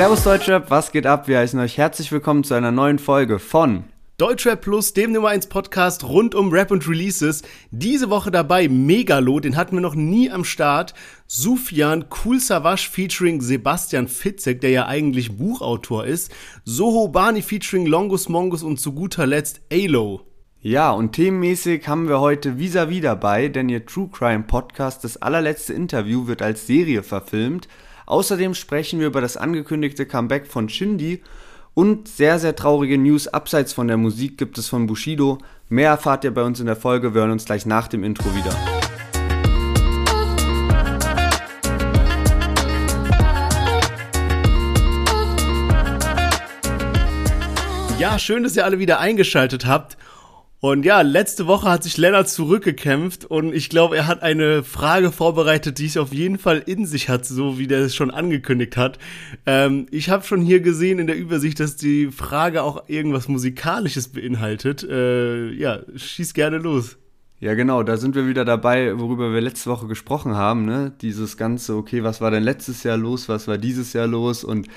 Servus Deutschrap, was geht ab? Wir heißen euch herzlich willkommen zu einer neuen Folge von Deutschrap Plus, dem Nummer 1 Podcast rund um Rap und Releases. Diese Woche dabei Megalo, den hatten wir noch nie am Start. Sufjan Cool Savage featuring Sebastian Fitzek, der ja eigentlich Buchautor ist. Soho Bani featuring Longus Mongus und zu guter Letzt Alo. Ja, und themenmäßig haben wir heute Vis-a-vis dabei, denn ihr True Crime Podcast, das allerletzte Interview, wird als Serie verfilmt. Außerdem sprechen wir über das angekündigte Comeback von Shindy und sehr, sehr traurige News abseits von der Musik gibt es von Bushido. Mehr erfahrt ihr bei uns in der Folge. Wir hören uns gleich nach dem Intro wieder. Ja, schön, dass ihr alle wieder eingeschaltet habt. Und ja, letzte Woche hat sich Lennart zurückgekämpft und ich glaube, er hat eine Frage vorbereitet, die es auf jeden Fall in sich hat, so wie der es schon angekündigt hat. Ähm, ich habe schon hier gesehen in der Übersicht, dass die Frage auch irgendwas Musikalisches beinhaltet. Äh, ja, schieß gerne los. Ja, genau, da sind wir wieder dabei, worüber wir letzte Woche gesprochen haben, ne? Dieses ganze, okay, was war denn letztes Jahr los, was war dieses Jahr los und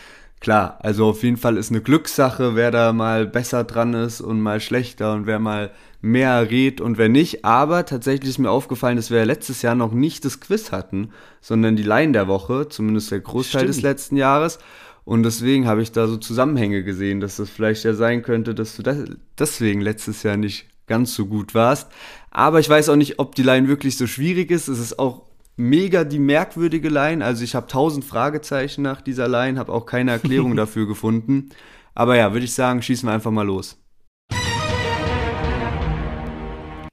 klar, also auf jeden Fall ist eine Glückssache, wer da mal besser dran ist und mal schlechter und wer mal mehr redet und wer nicht. Aber tatsächlich ist mir aufgefallen, dass wir ja letztes Jahr noch nicht das Quiz hatten, sondern die Line der Woche, zumindest der Großteil Stimmt. des letzten Jahres. Und deswegen habe ich da so Zusammenhänge gesehen, dass das vielleicht ja sein könnte, dass du deswegen letztes Jahr nicht ganz so gut warst. Aber ich weiß auch nicht, ob die Line wirklich so schwierig ist. Es ist auch mega die merkwürdige Line. Also ich habe tausend Fragezeichen nach dieser Line, habe auch keine Erklärung dafür gefunden. Aber ja, würde ich sagen, schießen wir einfach mal los.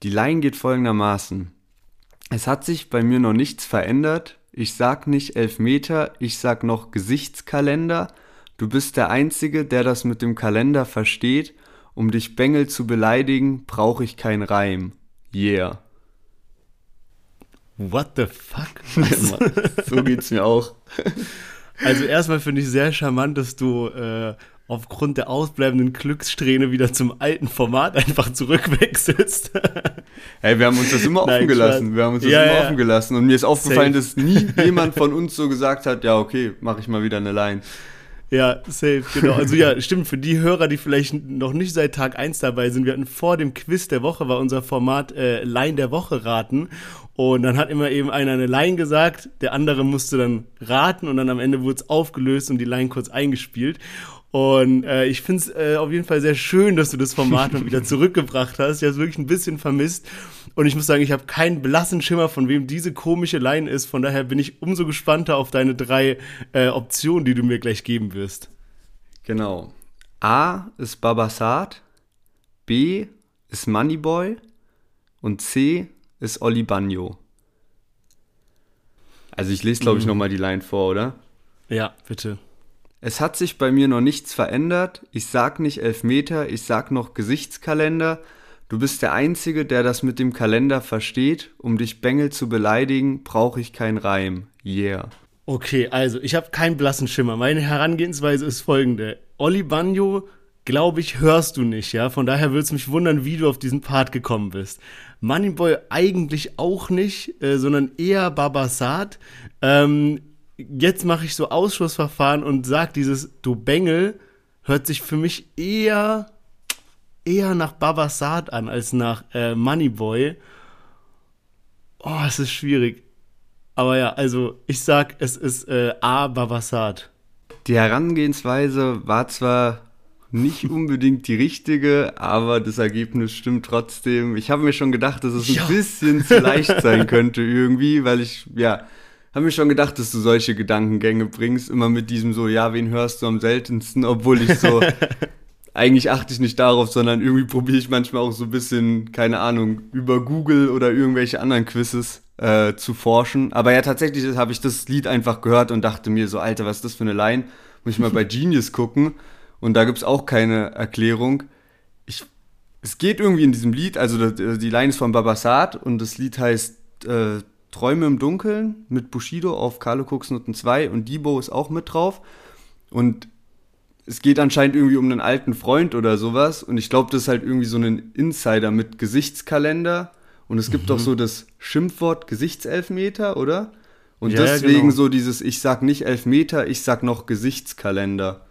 Die Line geht folgendermaßen. Es hat sich bei mir noch nichts verändert. Ich sag nicht Elfmeter, ich sag noch Gesichtskalender. Du bist der Einzige, der das mit dem Kalender versteht. Um dich Bengel zu beleidigen, brauche ich kein Reim. Yeah. What the fuck? so geht's mir auch. Also erstmal finde ich sehr charmant, dass du äh, aufgrund der ausbleibenden Glückssträhne wieder zum alten Format einfach zurückwechselst. hey, wir haben uns das immer Nein, offen gelassen. Wir haben uns das ja, immer ja. offen gelassen. Und mir ist aufgefallen, safe. dass nie jemand von uns so gesagt hat, ja, okay, mache ich mal wieder eine Line. Ja, safe, genau. Also ja, stimmt, für die Hörer, die vielleicht noch nicht seit Tag 1 dabei sind, wir hatten vor dem Quiz der Woche, war unser Format äh, Line der Woche raten. Und dann hat immer eben einer eine Line gesagt, der andere musste dann raten und dann am Ende wurde es aufgelöst und die Line kurz eingespielt. Und äh, ich finde es äh, auf jeden Fall sehr schön, dass du das Format mal wieder zurückgebracht hast. Ich habe es wirklich ein bisschen vermisst. Und ich muss sagen, ich habe keinen blassen Schimmer, von wem diese komische Line ist. Von daher bin ich umso gespannter auf deine drei äh, Optionen, die du mir gleich geben wirst. Genau. A ist Babasat, B ist Moneyboy und C ist Oli Bagno. Also ich lese, glaube ich, mhm. nochmal die Line vor, oder? Ja, bitte. Es hat sich bei mir noch nichts verändert. Ich sag nicht Elfmeter, ich sag noch Gesichtskalender. Du bist der Einzige, der das mit dem Kalender versteht. Um dich Bengel zu beleidigen, brauche ich kein Reim. Yeah. Okay, also ich habe keinen blassen Schimmer. Meine Herangehensweise ist folgende. Olli Bagno, glaube ich, hörst du nicht, ja? Von daher würde es mich wundern, wie du auf diesen Part gekommen bist. Moneyboy eigentlich auch nicht, äh, sondern eher Babasat. Ähm, jetzt mache ich so Ausschussverfahren und sag dieses Du Bengel hört sich für mich eher eher nach Babasat an als nach äh, Moneyboy. Oh, es ist schwierig. Aber ja, also ich sag, es ist äh, A Babasat. Die Herangehensweise war zwar nicht unbedingt die richtige, aber das Ergebnis stimmt trotzdem. Ich habe mir schon gedacht, dass es ja. ein bisschen zu leicht sein könnte irgendwie, weil ich, ja, habe mir schon gedacht, dass du solche Gedankengänge bringst, immer mit diesem so, ja, wen hörst du am seltensten, obwohl ich so, eigentlich achte ich nicht darauf, sondern irgendwie probiere ich manchmal auch so ein bisschen, keine Ahnung, über Google oder irgendwelche anderen Quizzes äh, zu forschen. Aber ja, tatsächlich habe ich das Lied einfach gehört und dachte mir so, Alter, was ist das für eine Line? Muss ich mal bei Genius gucken. Und da gibt's auch keine Erklärung. Ich, es geht irgendwie in diesem Lied, also die Line ist von Babasat und das Lied heißt äh, Träume im Dunkeln mit Bushido auf Carlo Cooks Noten 2 und Debo ist auch mit drauf. Und es geht anscheinend irgendwie um einen alten Freund oder sowas. Und ich glaube, das ist halt irgendwie so ein Insider mit Gesichtskalender. Und es gibt mhm. doch so das Schimpfwort Gesichtselfmeter, oder? Und ja, deswegen genau. so dieses, ich sag nicht Elfmeter, ich sag noch Gesichtskalender.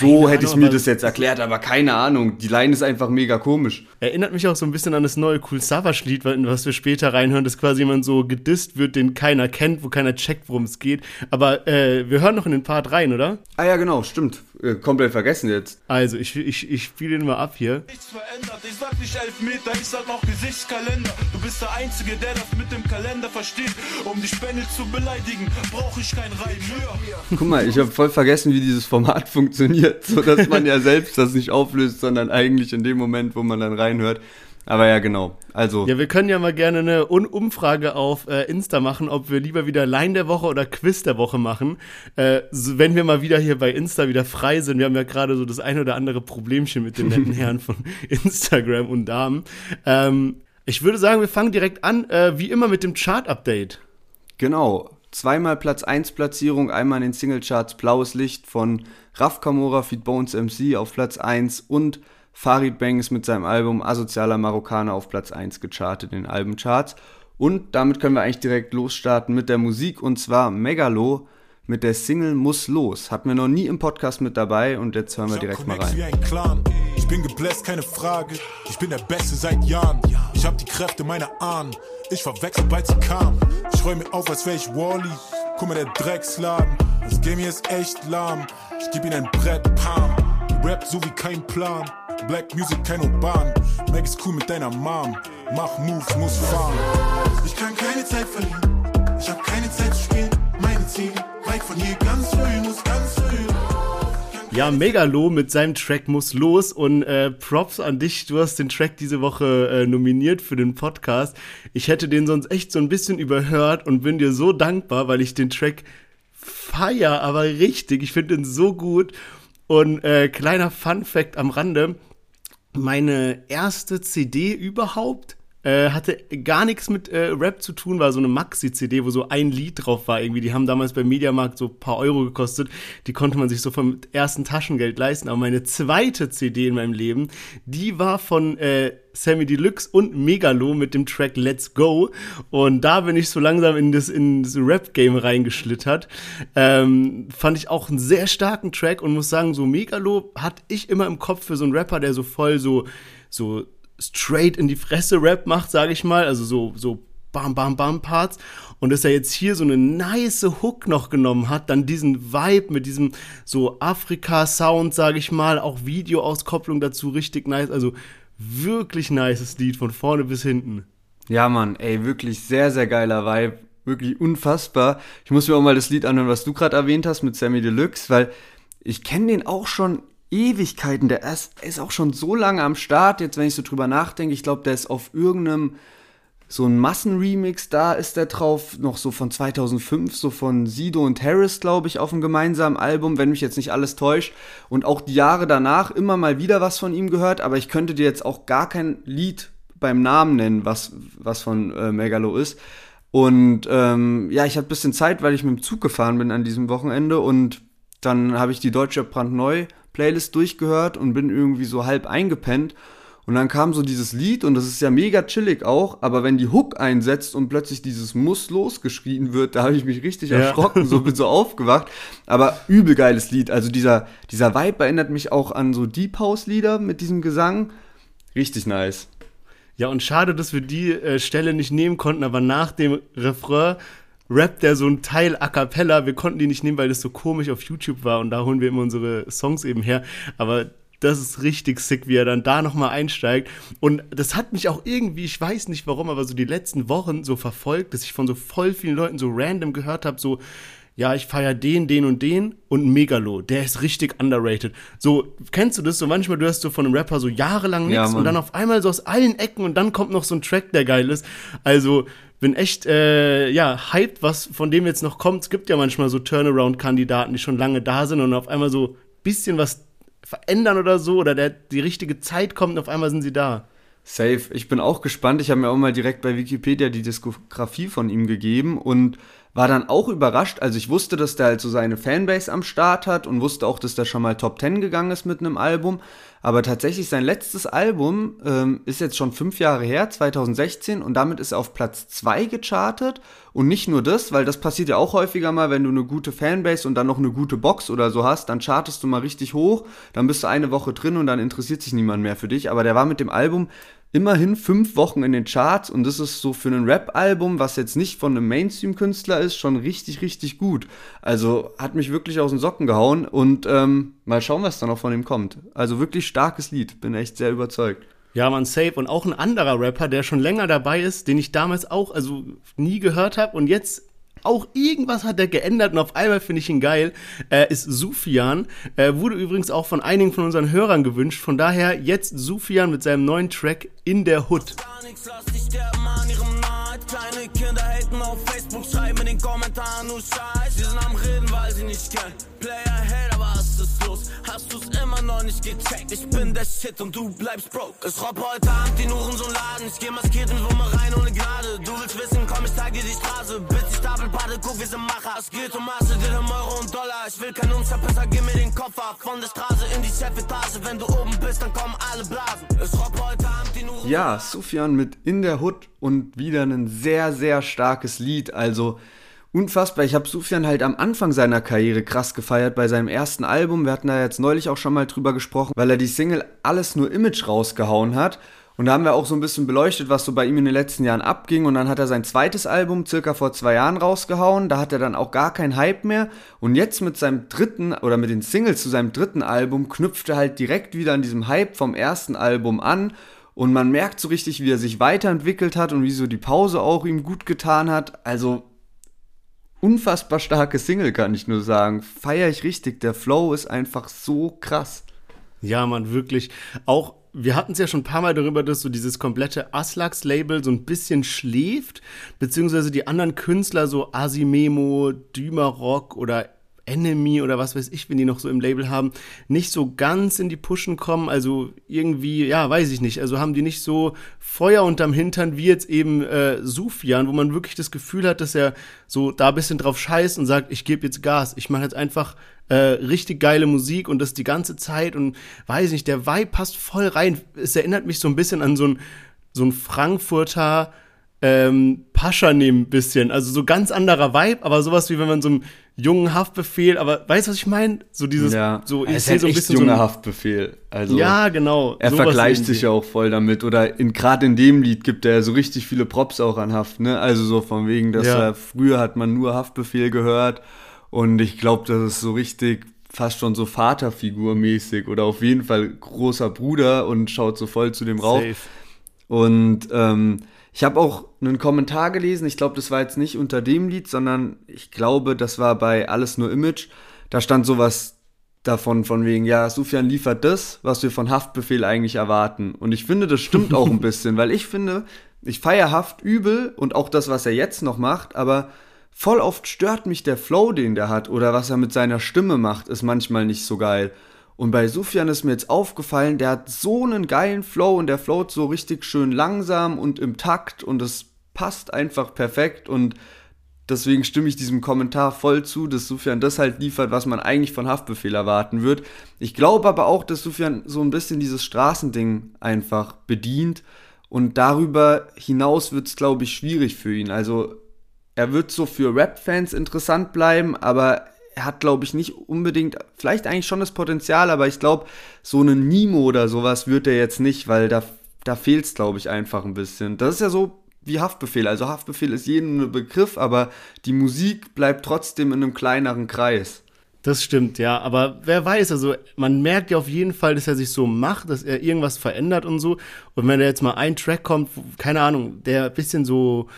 So hätte ich mir das jetzt erklärt, aber keine Ahnung. Die Line ist einfach mega komisch. Erinnert mich auch so ein bisschen an das neue Cool Savage-Lied, was wir später reinhören, dass quasi jemand so gedisst wird, den keiner kennt, wo keiner checkt, worum es geht. Aber äh, wir hören noch in den Part rein, oder? Ah ja, genau, stimmt. Äh, komplett vergessen jetzt. Also, ich, ich, ich spiele den mal ab hier. Nichts verändert, ich sag nicht Elfmeter, ich sag noch Gesichtskalender. Du bist der Einzige, der das mit dem Kalender versteht. Um die Spende zu beleidigen, brauche ich kein Reim. Guck mal, ich habe voll vergessen, wie dieses Format funktioniert, so dass man ja selbst das nicht auflöst, sondern eigentlich in dem Moment, wo man dann reinhört, aber ja, genau. Also. Ja, wir können ja mal gerne eine Umfrage auf äh, Insta machen, ob wir lieber wieder Line der Woche oder Quiz der Woche machen. Äh, so, wenn wir mal wieder hier bei Insta wieder frei sind. Wir haben ja gerade so das ein oder andere Problemchen mit den netten Herren von Instagram und Damen. Ähm, ich würde sagen, wir fangen direkt an, äh, wie immer mit dem Chart-Update. Genau. Zweimal Platz 1 Platzierung, einmal in den Singlecharts Blaues Licht von Raf Kamora, Feed Bones MC auf Platz 1 und Farid Bangs mit seinem Album Asozialer Marokkaner auf Platz 1 gechartet in den Albencharts. Und damit können wir eigentlich direkt losstarten mit der Musik und zwar Megalo mit der Single Muss los. Hatten wir noch nie im Podcast mit dabei und jetzt hören wir direkt mal rein. Ich bin gebläst, keine Frage. Ich bin der Beste seit Jahren. Ich hab die Kräfte meiner Ahnen. Ich verwechsel, bald sie kam. Ich räum mir auf, als wär ich Wally. Guck mal, der Drecksladen. Das Game hier ist echt lahm. Ich geb ihm ein Brett, Pam. Rap so wie kein Plan. Black Music, keine Bahn. Mac ist cool mit deiner Mom. Mach Moves, muss fahren. Ich kann keine Zeit verlieren. Ich hab keine Zeit zu spielen. Meine Ziele, weit von hier, ganz früh, muss ganz früh. Ja, Megalo mit seinem Track muss los und äh, Props an dich. Du hast den Track diese Woche äh, nominiert für den Podcast. Ich hätte den sonst echt so ein bisschen überhört und bin dir so dankbar, weil ich den Track feier, aber richtig. Ich finde den so gut. Und äh, kleiner Fun Fact am Rande: meine erste CD überhaupt äh, hatte gar nichts mit äh, Rap zu tun, war so eine Maxi-CD, wo so ein Lied drauf war irgendwie. Die haben damals beim Mediamarkt so ein paar Euro gekostet. Die konnte man sich so vom ersten Taschengeld leisten. Aber meine zweite CD in meinem Leben, die war von äh, Sammy Deluxe und Megalo mit dem Track Let's Go. Und da bin ich so langsam in das, in das Rap-Game reingeschlittert. Ähm, fand ich auch einen sehr starken Track und muss sagen, so Megalo hatte ich immer im Kopf für so einen Rapper, der so voll so, so straight in die Fresse Rap macht, sage ich mal, also so so bam bam bam Parts und dass er jetzt hier so eine nice Hook noch genommen hat, dann diesen Vibe mit diesem so Afrika Sound, sage ich mal, auch Videoauskopplung dazu richtig nice, also wirklich nices Lied von vorne bis hinten. Ja, Mann, ey, wirklich sehr sehr geiler Vibe, wirklich unfassbar. Ich muss mir auch mal das Lied anhören, was du gerade erwähnt hast mit Sammy Deluxe, weil ich kenne den auch schon Ewigkeiten. Der ist, ist auch schon so lange am Start. Jetzt, wenn ich so drüber nachdenke, ich glaube, der ist auf irgendeinem so ein Massenremix, da ist der drauf, noch so von 2005, so von Sido und Harris, glaube ich, auf einem gemeinsamen Album, wenn mich jetzt nicht alles täuscht. Und auch die Jahre danach immer mal wieder was von ihm gehört, aber ich könnte dir jetzt auch gar kein Lied beim Namen nennen, was, was von äh, Megalo ist. Und ähm, ja, ich hatte ein bisschen Zeit, weil ich mit dem Zug gefahren bin an diesem Wochenende und dann habe ich die Deutsche brandneu Playlist durchgehört und bin irgendwie so halb eingepennt. Und dann kam so dieses Lied und das ist ja mega chillig auch, aber wenn die Hook einsetzt und plötzlich dieses Muss losgeschrien wird, da habe ich mich richtig ja. erschrocken, so bin so aufgewacht. Aber übel geiles Lied. Also dieser, dieser Vibe erinnert mich auch an so Deep House Lieder mit diesem Gesang. Richtig nice. Ja, und schade, dass wir die äh, Stelle nicht nehmen konnten, aber nach dem Refrain rappt der so ein Teil a cappella. Wir konnten die nicht nehmen, weil das so komisch auf YouTube war und da holen wir immer unsere Songs eben her. Aber das ist richtig sick, wie er dann da nochmal einsteigt. Und das hat mich auch irgendwie, ich weiß nicht warum, aber so die letzten Wochen so verfolgt, dass ich von so voll vielen Leuten so random gehört habe, so, ja, ich feier den, den und den und Megalo, der ist richtig underrated. So, kennst du das so manchmal, du hast so von einem Rapper so jahrelang nichts ja, und dann auf einmal so aus allen Ecken und dann kommt noch so ein Track, der geil ist. Also, bin echt, äh, ja, hyped, was von dem jetzt noch kommt. Es gibt ja manchmal so Turnaround-Kandidaten, die schon lange da sind und auf einmal so bisschen was verändern oder so oder der, die richtige Zeit kommt und auf einmal sind sie da. Safe. Ich bin auch gespannt. Ich habe mir auch mal direkt bei Wikipedia die Diskografie von ihm gegeben und war dann auch überrascht. Also ich wusste, dass der halt so seine Fanbase am Start hat und wusste auch, dass der schon mal Top 10 gegangen ist mit einem Album. Aber tatsächlich sein letztes Album ähm, ist jetzt schon fünf Jahre her, 2016, und damit ist er auf Platz 2 gechartet. Und nicht nur das, weil das passiert ja auch häufiger mal, wenn du eine gute Fanbase und dann noch eine gute Box oder so hast, dann chartest du mal richtig hoch, dann bist du eine Woche drin und dann interessiert sich niemand mehr für dich. Aber der war mit dem Album immerhin fünf Wochen in den Charts und das ist so für ein Rap-Album, was jetzt nicht von einem Mainstream-Künstler ist, schon richtig, richtig gut. Also hat mich wirklich aus den Socken gehauen und ähm, mal schauen, was da noch von ihm kommt. Also wirklich starkes Lied, bin echt sehr überzeugt. Ja, man, safe. Und auch ein anderer Rapper, der schon länger dabei ist, den ich damals auch, also nie gehört habe und jetzt auch irgendwas hat er geändert und auf einmal finde ich ihn geil, äh, ist Sufian. Äh, wurde übrigens auch von einigen von unseren Hörern gewünscht. Von daher jetzt Sufian mit seinem neuen Track In der Hood. Kleine Kinder haten auf Facebook, schreiben in den Kommentaren nur Scheiß. Sie sind am Reden, weil sie nicht kennen. Los? Hast du's immer noch nicht gecheckt? Ich bin der Shit und du bleibst broke. Es robb heute Abend den Uhren so Laden. Ich geh maskiert in Wumme rein ohne Gnade. Du willst wissen, komm, ich zeig dir die Straße. Bis die Stapel Bade, guck, wir sind Macher. Es geht um Masse, Dirham, Euro und Dollar. Ich will keinen Unverpisser, gib mir den Koffer. Von der Straße in die Chefetage. Wenn du oben bist, dann kommen alle Blasen. Es robb heute Abend den Uhren. Ja, Sufjan mit In der Hood und wieder ein sehr, sehr starkes Lied. Also unfassbar. Ich habe Sufjan halt am Anfang seiner Karriere krass gefeiert bei seinem ersten Album. Wir hatten da jetzt neulich auch schon mal drüber gesprochen, weil er die Single Alles nur Image rausgehauen hat. Und da haben wir auch so ein bisschen beleuchtet, was so bei ihm in den letzten Jahren abging. Und dann hat er sein zweites Album circa vor zwei Jahren rausgehauen. Da hat er dann auch gar keinen Hype mehr. Und jetzt mit seinem dritten oder mit den Singles zu seinem dritten Album knüpft er halt direkt wieder an diesem Hype vom ersten Album an. Und man merkt so richtig, wie er sich weiterentwickelt hat und wie so die Pause auch ihm gut getan hat. Also unfassbar starke Single, kann ich nur sagen. Feier ich richtig. Der Flow ist einfach so krass. Ja, man, wirklich. Auch, wir hatten es ja schon ein paar Mal darüber, dass so dieses komplette Aslax-Label so ein bisschen schläft, beziehungsweise die anderen Künstler, so Asimemo, Dümerrock oder Enemy oder was weiß ich, wenn die noch so im Label haben, nicht so ganz in die Pushen kommen. Also irgendwie, ja, weiß ich nicht. Also haben die nicht so Feuer unterm Hintern wie jetzt eben äh, Sufjan, wo man wirklich das Gefühl hat, dass er so da ein bisschen drauf scheißt und sagt, ich gebe jetzt Gas. Ich mache jetzt einfach äh, richtig geile Musik und das die ganze Zeit und weiß nicht, der Vibe passt voll rein. Es erinnert mich so ein bisschen an so ein, so ein Frankfurter ähm, Pascha nehmen ein bisschen. Also so ganz anderer Vibe, aber sowas wie wenn man so einem jungen Haftbefehl, aber weißt du, was ich meine? So dieses, ja. so ich sehe so ein bisschen junger so Haftbefehl. Also ja, genau. Er vergleicht sich ja auch voll damit oder in gerade in dem Lied gibt er so richtig viele Props auch an Haft, ne? Also so von wegen, dass ja. er, früher hat man nur Haftbefehl gehört und ich glaube, das ist so richtig fast schon so Vaterfigur-mäßig oder auf jeden Fall großer Bruder und schaut so voll zu dem rauf. Safe. Und ähm, ich habe auch einen Kommentar gelesen, ich glaube, das war jetzt nicht unter dem Lied, sondern ich glaube, das war bei Alles nur Image. Da stand sowas davon, von wegen, ja, Sufjan liefert das, was wir von Haftbefehl eigentlich erwarten. Und ich finde, das stimmt auch ein bisschen, weil ich finde, ich feiere Haft übel und auch das, was er jetzt noch macht, aber voll oft stört mich der Flow, den der hat oder was er mit seiner Stimme macht, ist manchmal nicht so geil. Und bei Sufjan ist mir jetzt aufgefallen, der hat so einen geilen Flow und der float so richtig schön langsam und im Takt und es passt einfach perfekt und deswegen stimme ich diesem Kommentar voll zu, dass Sufjan das halt liefert, was man eigentlich von Haftbefehl erwarten wird. Ich glaube aber auch, dass Sufjan so ein bisschen dieses Straßending einfach bedient und darüber hinaus wird es, glaube ich, schwierig für ihn. Also er wird so für Rap-Fans interessant bleiben, aber er hat, glaube ich, nicht unbedingt, vielleicht eigentlich schon das Potenzial, aber ich glaube, so einen Nemo oder sowas wird er jetzt nicht, weil da, da fehlt es, glaube ich, einfach ein bisschen. Das ist ja so wie Haftbefehl. Also Haftbefehl ist jedem ein Begriff, aber die Musik bleibt trotzdem in einem kleineren Kreis. Das stimmt, ja. Aber wer weiß, also man merkt ja auf jeden Fall, dass er sich so macht, dass er irgendwas verändert und so. Und wenn da jetzt mal ein Track kommt, keine Ahnung, der ein bisschen so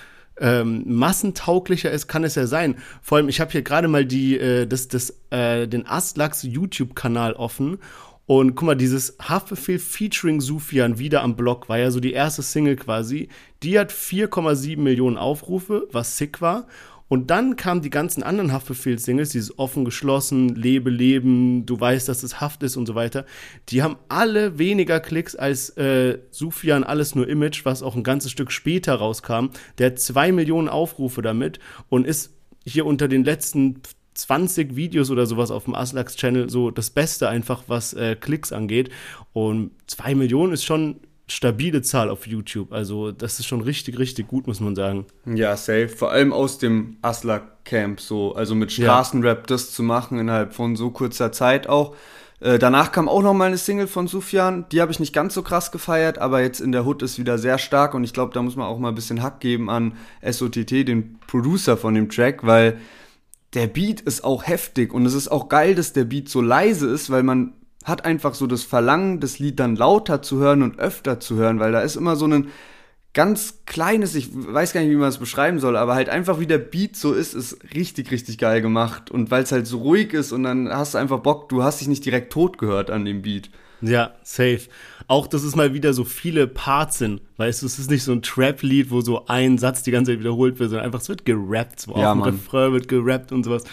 ähm, massentauglicher ist, kann es ja sein. Vor allem, ich habe hier gerade mal die, äh, das, das, äh, den Astlachs YouTube-Kanal offen. Und guck mal, dieses Haftbefehl featuring Sufian wieder am Blog war ja so die erste Single quasi. Die hat 4,7 Millionen Aufrufe, was sick war. Und dann kamen die ganzen anderen Haftbefehl-Singles, dieses offen geschlossen, Lebe, Leben, du weißt, dass es Haft ist und so weiter. Die haben alle weniger Klicks als äh, Sufjan Alles nur Image, was auch ein ganzes Stück später rauskam. Der hat zwei Millionen Aufrufe damit und ist hier unter den letzten 20 Videos oder sowas auf dem Aslax-Channel so das Beste einfach, was äh, Klicks angeht. Und 2 Millionen ist schon stabile Zahl auf YouTube. Also das ist schon richtig, richtig gut, muss man sagen. Ja, safe. Vor allem aus dem Aslak-Camp so. Also mit Straßenrap das zu machen innerhalb von so kurzer Zeit auch. Äh, danach kam auch noch mal eine Single von Sufjan. Die habe ich nicht ganz so krass gefeiert, aber jetzt in der Hood ist wieder sehr stark und ich glaube, da muss man auch mal ein bisschen Hack geben an SOTT, den Producer von dem Track, weil der Beat ist auch heftig und es ist auch geil, dass der Beat so leise ist, weil man hat einfach so das Verlangen, das Lied dann lauter zu hören und öfter zu hören, weil da ist immer so ein ganz kleines, ich weiß gar nicht, wie man es beschreiben soll, aber halt einfach wie der Beat so ist, ist richtig, richtig geil gemacht. Und weil es halt so ruhig ist und dann hast du einfach Bock, du hast dich nicht direkt tot gehört an dem Beat. Ja, safe. Auch, dass es mal wieder so viele Parts sind. Weißt du, es ist nicht so ein Trap-Lied, wo so ein Satz die ganze Zeit wiederholt wird, sondern einfach, es wird gerappt. So ja, auch ein Refrain wird gerappt und sowas.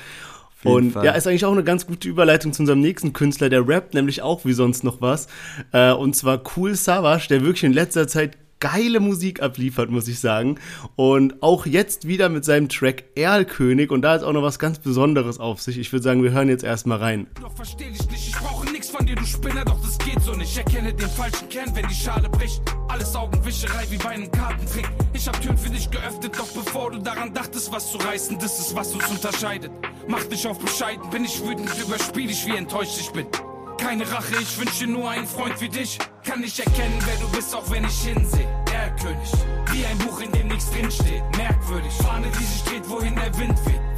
Und Fall. ja, ist eigentlich auch eine ganz gute Überleitung zu unserem nächsten Künstler, der rappt nämlich auch wie sonst noch was. Äh, und zwar Cool Savage, der wirklich in letzter Zeit geile Musik abliefert, muss ich sagen. Und auch jetzt wieder mit seinem Track Erlkönig. Und da ist auch noch was ganz Besonderes auf sich. Ich würde sagen, wir hören jetzt erstmal rein. Doch versteh dich nicht, ich brauche nichts von dir, du Spinner, doch das geht so nicht. Ich erkenne den falschen Kern, wenn die Schale bricht. Alles Augenwischerei wie bei einem Kartentrick. Ich hab Türen für dich geöffnet, doch bevor du daran dachtest, was zu reißen, das ist, was uns unterscheidet. Mach dich auf bescheiden, bin ich wütend, überspiel dich, wie enttäuscht ich bin. Keine Rache, ich wünsche nur einen Freund wie dich. Kann nicht erkennen, wer du bist, auch wenn ich hinsehe. Der König, wie ein Buch, in dem nichts drinsteht. Merkwürdig, Fahne, die sich dreht, wohin der Wind weht.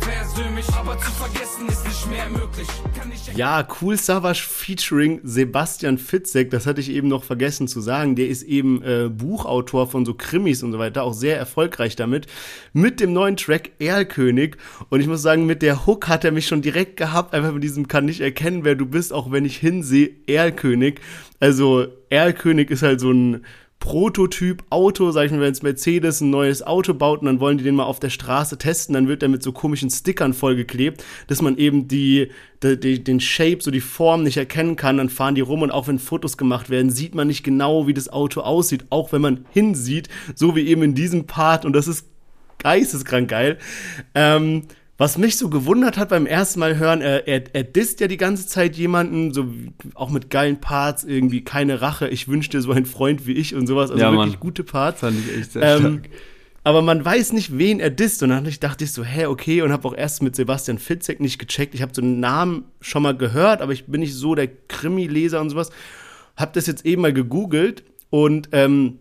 Ja, Cool Savage featuring Sebastian Fitzek, das hatte ich eben noch vergessen zu sagen. Der ist eben äh, Buchautor von so Krimis und so weiter, auch sehr erfolgreich damit. Mit dem neuen Track Erlkönig. Und ich muss sagen, mit der Hook hat er mich schon direkt gehabt, einfach mit diesem kann nicht erkennen, wer du bist, auch wenn ich hinsehe, Erlkönig. Also Erlkönig ist halt so ein Prototyp-Auto, sag ich mal, wenn es Mercedes ein neues Auto baut und dann wollen die den mal auf der Straße testen, dann wird der mit so komischen Stickern vollgeklebt, dass man eben die, die, den Shape, so die Form nicht erkennen kann. Dann fahren die rum und auch wenn Fotos gemacht werden, sieht man nicht genau, wie das Auto aussieht, auch wenn man hinsieht, so wie eben in diesem Part und das ist geisteskrank geil. Ähm, was mich so gewundert hat beim ersten Mal hören, er, er, er disst ja die ganze Zeit jemanden, so auch mit geilen Parts, irgendwie keine Rache, ich wünschte so ein Freund wie ich und sowas, also ja, wirklich Mann. gute Parts. Fand ich echt sehr ähm, stark. Aber man weiß nicht, wen er disst. Und dann dachte ich so, hä, okay, und habe auch erst mit Sebastian Fitzek nicht gecheckt. Ich habe so einen Namen schon mal gehört, aber ich bin nicht so der Krimi-Leser und sowas. Hab das jetzt eben mal gegoogelt und ähm,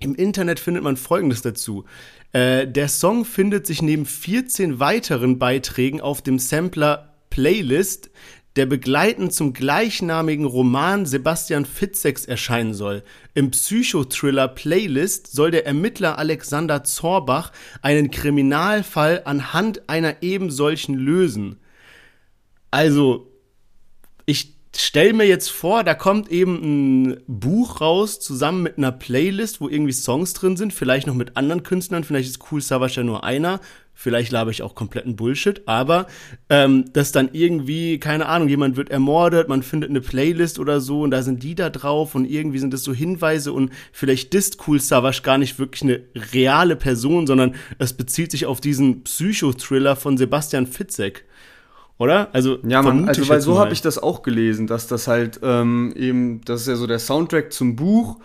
im Internet findet man Folgendes dazu. Äh, der Song findet sich neben 14 weiteren Beiträgen auf dem Sampler Playlist, der begleitend zum gleichnamigen Roman Sebastian Fitzeks erscheinen soll. Im Psychothriller Playlist soll der Ermittler Alexander Zorbach einen Kriminalfall anhand einer ebensolchen lösen. Also, ich stell mir jetzt vor, da kommt eben ein Buch raus, zusammen mit einer Playlist, wo irgendwie Songs drin sind, vielleicht noch mit anderen Künstlern, vielleicht ist Cool Savage ja nur einer, vielleicht laber ich auch kompletten Bullshit, aber ähm, dass dann irgendwie, keine Ahnung, jemand wird ermordet, man findet eine Playlist oder so und da sind die da drauf und irgendwie sind das so Hinweise und vielleicht disst Cool Savage gar nicht wirklich eine reale Person, sondern es bezieht sich auf diesen Psychothriller von Sebastian Fitzek. Oder? Also, ja, man, also weil so habe ich das auch gelesen, dass das halt ähm, eben, das ist ja so der Soundtrack zum Buch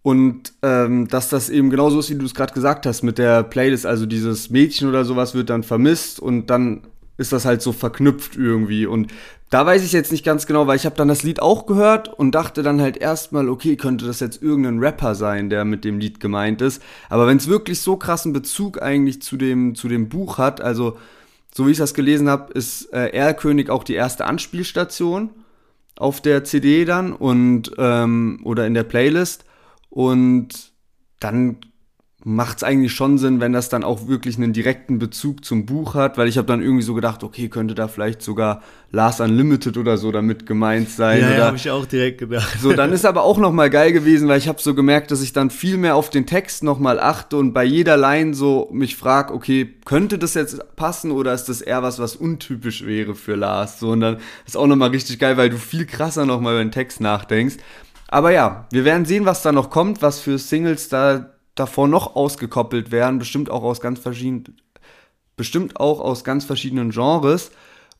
und ähm, dass das eben genauso ist, wie du es gerade gesagt hast, mit der Playlist, also dieses Mädchen oder sowas wird dann vermisst und dann ist das halt so verknüpft irgendwie. Und da weiß ich jetzt nicht ganz genau, weil ich habe dann das Lied auch gehört und dachte dann halt erstmal, okay, könnte das jetzt irgendein Rapper sein, der mit dem Lied gemeint ist. Aber wenn es wirklich so krassen Bezug eigentlich zu dem, zu dem Buch hat, also so wie ich das gelesen habe, ist äh, Erlkönig auch die erste Anspielstation auf der CD dann und ähm, oder in der Playlist. Und dann macht es eigentlich schon Sinn, wenn das dann auch wirklich einen direkten Bezug zum Buch hat, weil ich habe dann irgendwie so gedacht, okay, könnte da vielleicht sogar Last Unlimited oder so damit gemeint sein. Ja, ja habe ich auch direkt gedacht. So, dann ist aber auch noch mal geil gewesen, weil ich habe so gemerkt, dass ich dann viel mehr auf den Text noch mal achte und bei jeder Line so mich frag, okay, könnte das jetzt passen oder ist das eher was, was untypisch wäre für Lars? So und dann ist auch noch mal richtig geil, weil du viel krasser noch mal über den Text nachdenkst. Aber ja, wir werden sehen, was da noch kommt, was für Singles da davor noch ausgekoppelt werden, bestimmt auch aus ganz verschiedenen bestimmt auch aus ganz verschiedenen Genres.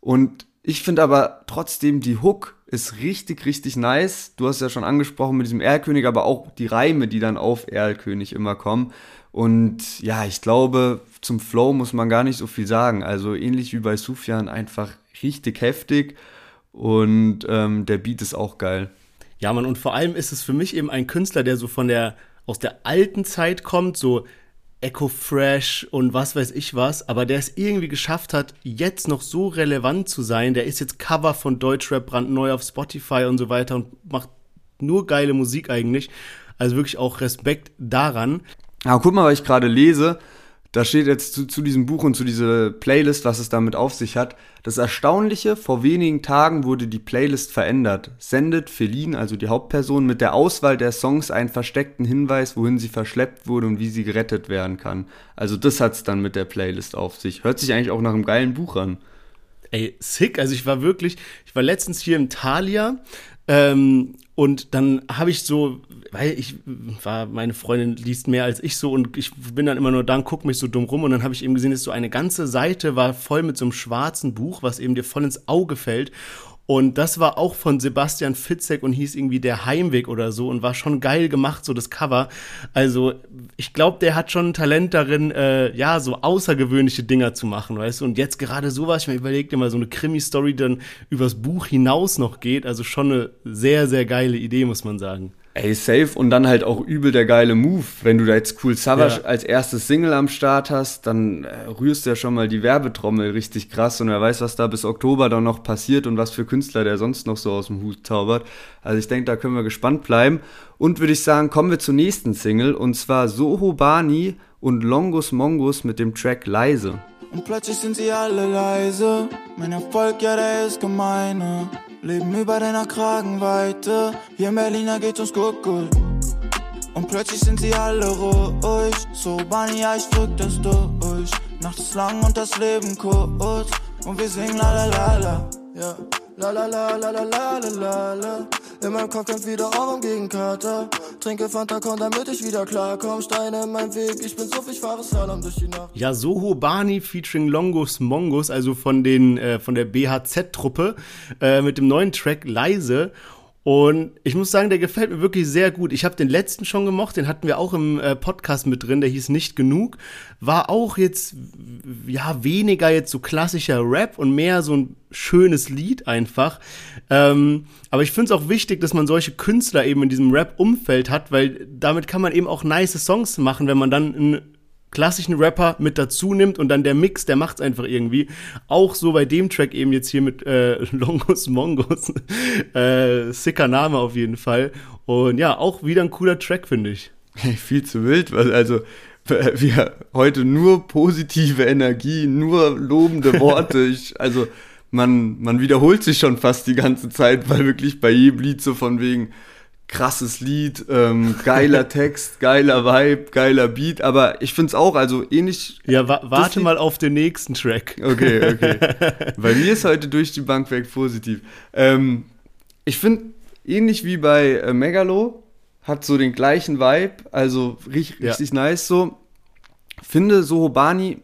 Und ich finde aber trotzdem, die Hook ist richtig, richtig nice. Du hast ja schon angesprochen mit diesem Erlkönig, aber auch die Reime, die dann auf Erlkönig immer kommen. Und ja, ich glaube, zum Flow muss man gar nicht so viel sagen. Also ähnlich wie bei Sufjan, einfach richtig heftig. Und ähm, der Beat ist auch geil. Ja, man, und vor allem ist es für mich eben ein Künstler, der so von der, aus der alten Zeit kommt, so Echo Fresh und was weiß ich was, aber der es irgendwie geschafft hat, jetzt noch so relevant zu sein. Der ist jetzt Cover von Deutschrap brandneu auf Spotify und so weiter und macht nur geile Musik eigentlich. Also wirklich auch Respekt daran. Aber guck mal, was ich gerade lese. Da steht jetzt zu, zu diesem Buch und zu dieser Playlist, was es damit auf sich hat. Das Erstaunliche, vor wenigen Tagen wurde die Playlist verändert. Sendet Feline, also die Hauptperson, mit der Auswahl der Songs einen versteckten Hinweis, wohin sie verschleppt wurde und wie sie gerettet werden kann. Also das hat's dann mit der Playlist auf sich. Hört sich eigentlich auch nach einem geilen Buch an. Ey, sick. Also ich war wirklich, ich war letztens hier im Thalia ähm, und dann habe ich so, weil ich war, meine Freundin liest mehr als ich so und ich bin dann immer nur da und guck mich so dumm rum. Und dann habe ich eben gesehen, dass so eine ganze Seite war voll mit so einem schwarzen Buch, was eben dir voll ins Auge fällt und das war auch von Sebastian Fitzek und hieß irgendwie Der Heimweg oder so und war schon geil gemacht, so das Cover. Also ich glaube, der hat schon ein Talent darin, äh, ja, so außergewöhnliche Dinger zu machen, weißt du. Und jetzt gerade sowas, ich mir überlegt immer, so eine Krimi-Story dann übers Buch hinaus noch geht. Also schon eine sehr, sehr geile Idee, muss man sagen. Ey, safe und dann halt auch übel der geile Move. Wenn du da jetzt Cool Savage ja. als erstes Single am Start hast, dann äh, rührst du ja schon mal die Werbetrommel richtig krass und wer weiß, was da bis Oktober dann noch passiert und was für Künstler der sonst noch so aus dem Hut zaubert. Also ich denke, da können wir gespannt bleiben. Und würde ich sagen, kommen wir zur nächsten Single und zwar Soho Bani und Longus Mongus mit dem Track Leise. Und plötzlich sind sie alle leise. Mein Erfolg, ja, der ist gemeine. Leben über deiner Kragenweite. Hier in Berliner geht's uns gut, gut. Und plötzlich sind sie alle ruhig. So, Bunny, ja, ich drück das durch. Nacht ist lang und das Leben kurz. Und wir singen la la la la. La la la la la la la la In meinem Kopf kämpft wieder Ohren gegen Kater. Trinke Fanta Con, damit ich wieder klarkomm. Steine in meinem Weg, ich bin so ich fahre Slalom durch die Nacht. Ja, Soho Bani featuring Longus Mongus, also von den äh, von der BHZ-Truppe, äh, mit dem neuen Track Leise. Und ich muss sagen, der gefällt mir wirklich sehr gut. Ich habe den letzten schon gemocht, den hatten wir auch im äh, Podcast mit drin, der hieß Nicht genug. War auch jetzt, ja, weniger jetzt so klassischer Rap und mehr so ein schönes Lied einfach. Ähm, aber ich finde es auch wichtig, dass man solche Künstler eben in diesem Rap-Umfeld hat, weil damit kann man eben auch nice Songs machen, wenn man dann ein klassischen Rapper mit dazu nimmt und dann der Mix, der macht's einfach irgendwie. Auch so bei dem Track eben jetzt hier mit äh, Longos Mongos. äh, sicker Name auf jeden Fall. Und ja, auch wieder ein cooler Track, finde ich. Hey, viel zu wild, weil also wir heute nur positive Energie, nur lobende Worte. Ich, also man, man wiederholt sich schon fast die ganze Zeit, weil wirklich bei jedem Lied so von wegen, krasses Lied, ähm, geiler Text, geiler Vibe, geiler Beat, aber ich find's auch, also ähnlich. Ja, wa warte mal auf den nächsten Track. Okay, okay. bei mir ist heute durch die Bank weg positiv. Ähm, ich finde, ähnlich wie bei äh, Megalo, hat so den gleichen Vibe, also richtig, ja. richtig nice so. Finde Sohobani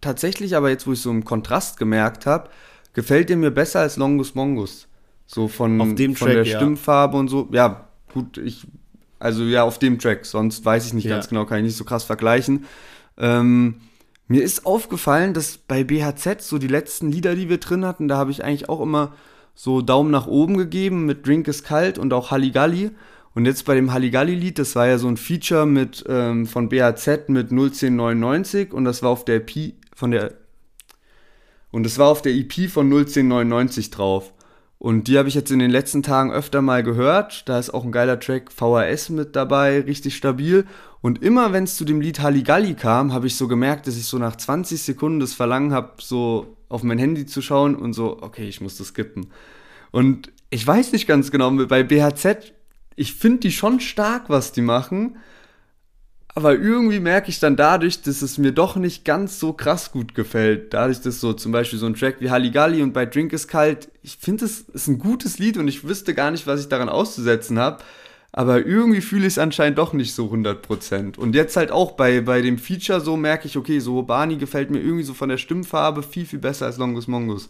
tatsächlich, aber jetzt, wo ich so einen Kontrast gemerkt habe, gefällt dir mir besser als Longus Mongus. So von, von Track, der ja. Stimmfarbe und so. Ja, gut, ich, also ja, auf dem Track, sonst weiß ich nicht ja. ganz genau, kann ich nicht so krass vergleichen. Ähm, mir ist aufgefallen, dass bei BHZ so die letzten Lieder, die wir drin hatten, da habe ich eigentlich auch immer so Daumen nach oben gegeben mit Drink is kalt und auch Halligalli. Und jetzt bei dem Halligalli-Lied, das war ja so ein Feature mit ähm, von BHZ mit 01099 und das war auf der EP von der und das war auf der EP von 01099 drauf. Und die habe ich jetzt in den letzten Tagen öfter mal gehört. Da ist auch ein geiler Track VHS mit dabei, richtig stabil. Und immer wenn es zu dem Lied Halligalli kam, habe ich so gemerkt, dass ich so nach 20 Sekunden das Verlangen habe, so auf mein Handy zu schauen und so, okay, ich muss das skippen. Und ich weiß nicht ganz genau, bei BHZ, ich finde die schon stark, was die machen. Aber irgendwie merke ich dann dadurch, dass es mir doch nicht ganz so krass gut gefällt. Dadurch, dass so zum Beispiel so ein Track wie Halligalli und bei Drink is Kalt, ich finde es ist ein gutes Lied und ich wüsste gar nicht, was ich daran auszusetzen habe. aber irgendwie fühle ich es anscheinend doch nicht so 100%. Und jetzt halt auch bei, bei dem Feature so merke ich, okay, so Bani gefällt mir irgendwie so von der Stimmfarbe viel, viel besser als Longus Mongus.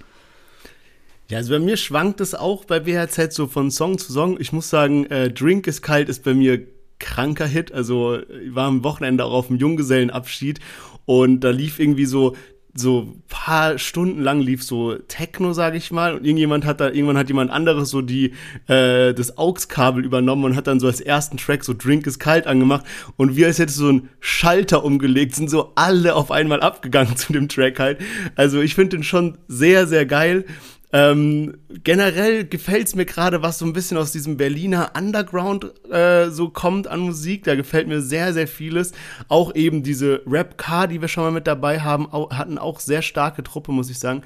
Ja, also bei mir schwankt es auch bei WHZ so von Song zu Song. Ich muss sagen, äh, Drink ist kalt ist bei mir kranker Hit. Also ich war am Wochenende auch auf dem Junggesellenabschied und da lief irgendwie so so paar Stunden lang lief so Techno, sage ich mal, und irgendjemand hat da, irgendwann hat jemand anderes so die äh, das AUX-Kabel übernommen und hat dann so als ersten Track so Drink ist kalt angemacht und wie als hätte so ein Schalter umgelegt, sind so alle auf einmal abgegangen zu dem Track halt. Also ich finde den schon sehr, sehr geil. Ähm, generell gefällt es mir gerade, was so ein bisschen aus diesem Berliner Underground äh, so kommt an Musik. Da gefällt mir sehr, sehr vieles. Auch eben diese Rap-Car, die wir schon mal mit dabei haben, auch, hatten auch sehr starke Truppe, muss ich sagen.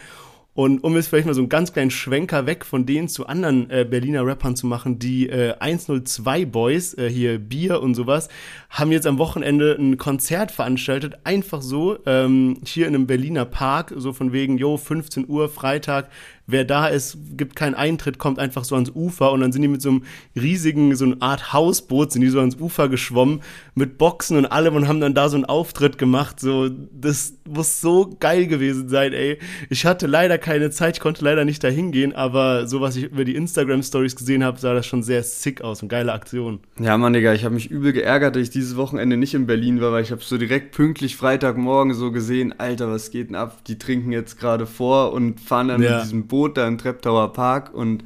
Und um jetzt vielleicht mal so einen ganz kleinen Schwenker weg von denen zu anderen äh, Berliner Rappern zu machen, die äh, 102 Boys, äh, hier Bier und sowas, haben jetzt am Wochenende ein Konzert veranstaltet, einfach so, ähm, hier in einem Berliner Park, so von wegen, jo, 15 Uhr, Freitag, wer da ist, gibt keinen Eintritt, kommt einfach so ans Ufer und dann sind die mit so einem riesigen, so eine Art Hausboot, sind die so ans Ufer geschwommen mit Boxen und allem und haben dann da so einen Auftritt gemacht. So, das muss so geil gewesen sein, ey. Ich hatte leider keine Zeit, ich konnte leider nicht dahin gehen, aber so was ich über die Instagram-Stories gesehen habe, sah das schon sehr sick aus und geile Aktion. Ja, Mann, Digga, ich habe mich übel geärgert, dass ich dieses Wochenende nicht in Berlin war, weil ich habe so direkt pünktlich Freitagmorgen so gesehen, Alter, was geht denn ab? Die trinken jetzt gerade vor und fahren dann ja. mit diesem Boot da im Treptower Park und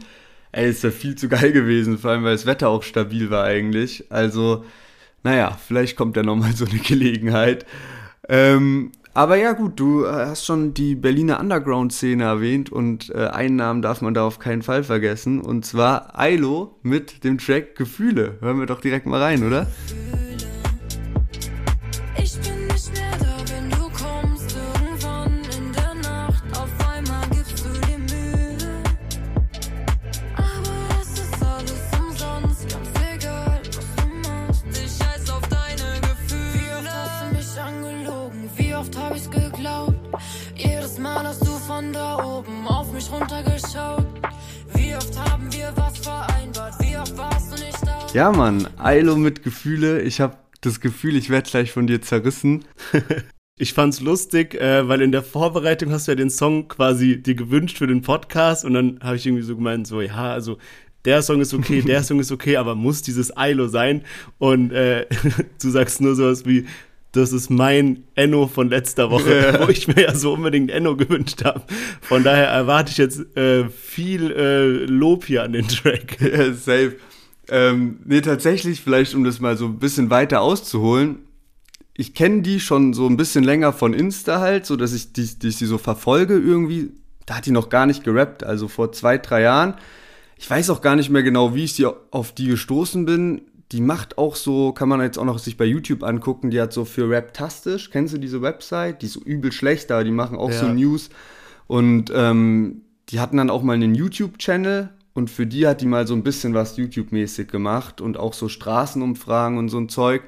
ey, es wäre viel zu geil gewesen, vor allem weil das Wetter auch stabil war eigentlich. Also, naja, vielleicht kommt ja nochmal so eine Gelegenheit. Ähm, aber ja, gut, du hast schon die Berliner Underground-Szene erwähnt und äh, einen Namen darf man da auf keinen Fall vergessen. Und zwar Ailo mit dem Track Gefühle. Hören wir doch direkt mal rein, oder? Ja, Mann, Ailo mit Gefühle. Ich habe das Gefühl, ich werde gleich von dir zerrissen. Ich fand's lustig, äh, weil in der Vorbereitung hast du ja den Song quasi dir gewünscht für den Podcast und dann habe ich irgendwie so gemeint, so ja, also der Song ist okay, der Song ist okay, aber muss dieses Ailo sein? Und äh, du sagst nur sowas wie, das ist mein Enno von letzter Woche, ja. wo ich mir ja so unbedingt Enno gewünscht habe. Von daher erwarte ich jetzt äh, viel äh, Lob hier an den Track. Ja, safe. Ähm, nee, tatsächlich, vielleicht um das mal so ein bisschen weiter auszuholen. Ich kenne die schon so ein bisschen länger von Insta halt, so dass ich die, die ich sie so verfolge irgendwie. Da hat die noch gar nicht gerappt, also vor zwei, drei Jahren. Ich weiß auch gar nicht mehr genau, wie ich sie auf die gestoßen bin. Die macht auch so, kann man jetzt auch noch sich bei YouTube angucken, die hat so für Raptastisch, kennst du diese Website? Die ist so übel schlecht, aber die machen auch ja. so News. Und ähm, die hatten dann auch mal einen YouTube-Channel und für die hat die mal so ein bisschen was YouTube-mäßig gemacht und auch so Straßenumfragen und so ein Zeug.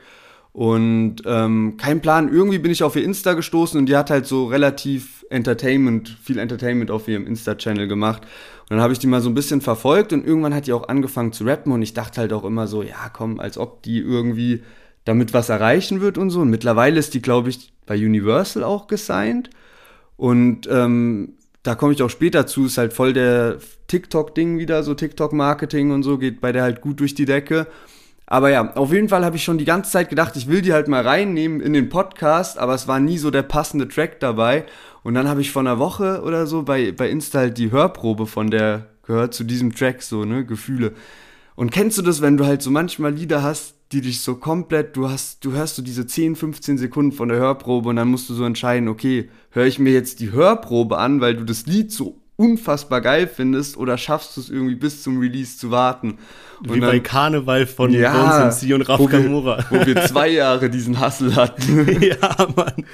Und ähm, kein Plan, irgendwie bin ich auf ihr Insta gestoßen und die hat halt so relativ Entertainment, viel Entertainment auf ihrem Insta-Channel gemacht. Und dann habe ich die mal so ein bisschen verfolgt und irgendwann hat die auch angefangen zu rappen und ich dachte halt auch immer so, ja komm, als ob die irgendwie damit was erreichen wird und so. Und mittlerweile ist die, glaube ich, bei Universal auch gesigned. Und ähm, da komme ich auch später zu, ist halt voll der TikTok-Ding wieder, so TikTok-Marketing und so, geht bei der halt gut durch die Decke. Aber ja, auf jeden Fall habe ich schon die ganze Zeit gedacht, ich will die halt mal reinnehmen in den Podcast, aber es war nie so der passende Track dabei. Und dann habe ich vor einer Woche oder so bei, bei Insta halt die Hörprobe von der gehört zu diesem Track, so, ne, Gefühle. Und kennst du das, wenn du halt so manchmal Lieder hast, die dich so komplett, du hast, du hörst so diese 10, 15 Sekunden von der Hörprobe und dann musst du so entscheiden, okay, höre ich mir jetzt die Hörprobe an, weil du das Lied so unfassbar geil findest oder schaffst du es irgendwie bis zum Release zu warten. Und Wie dann, bei Karneval von ja, Bones MC und Raf Kamura. wo wir zwei Jahre diesen Hassel hatten. ja, Mann.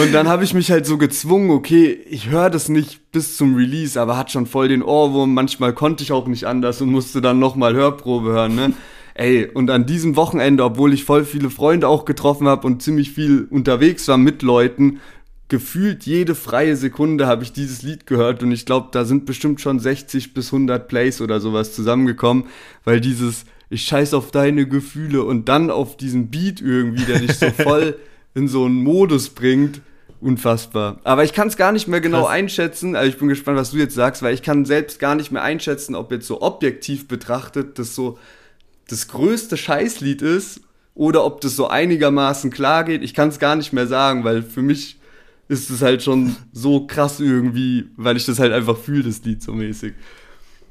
Und dann habe ich mich halt so gezwungen, okay, ich höre das nicht bis zum Release, aber hat schon voll den Ohrwurm. Manchmal konnte ich auch nicht anders und musste dann nochmal Hörprobe hören, ne? Ey, und an diesem Wochenende, obwohl ich voll viele Freunde auch getroffen habe und ziemlich viel unterwegs war mit Leuten, gefühlt jede freie Sekunde habe ich dieses Lied gehört und ich glaube, da sind bestimmt schon 60 bis 100 Plays oder sowas zusammengekommen, weil dieses ich scheiß auf deine Gefühle und dann auf diesen Beat irgendwie, der dich so voll in so einen Modus bringt. Unfassbar. Aber ich kann es gar nicht mehr genau Krass. einschätzen. Also ich bin gespannt, was du jetzt sagst, weil ich kann selbst gar nicht mehr einschätzen, ob jetzt so objektiv betrachtet das so das größte Scheißlied ist oder ob das so einigermaßen klar geht. Ich kann es gar nicht mehr sagen, weil für mich ist es halt schon so krass irgendwie, weil ich das halt einfach fühle, das Lied so mäßig.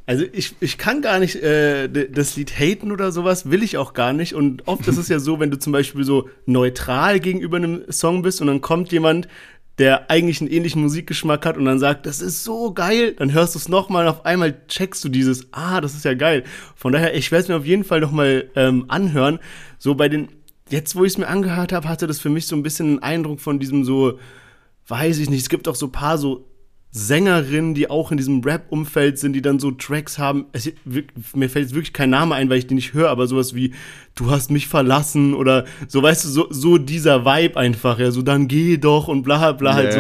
Also ich, ich kann gar nicht äh, das Lied haten oder sowas, will ich auch gar nicht. Und oft ist es ja so, wenn du zum Beispiel so neutral gegenüber einem Song bist und dann kommt jemand, der eigentlich einen ähnlichen Musikgeschmack hat und dann sagt, das ist so geil, dann hörst du es nochmal und auf einmal checkst du dieses, ah, das ist ja geil. Von daher, ich werde es mir auf jeden Fall nochmal ähm, anhören. So bei den, jetzt wo ich es mir angehört habe, hatte das für mich so ein bisschen einen Eindruck von diesem so, weiß ich nicht, es gibt auch so paar so Sängerinnen, die auch in diesem Rap-Umfeld sind, die dann so Tracks haben. Es, mir fällt jetzt wirklich kein Name ein, weil ich die nicht höre, aber sowas wie Du hast mich verlassen oder so, weißt du, so, so dieser Vibe einfach, ja, so dann geh doch und bla bla yeah. halt so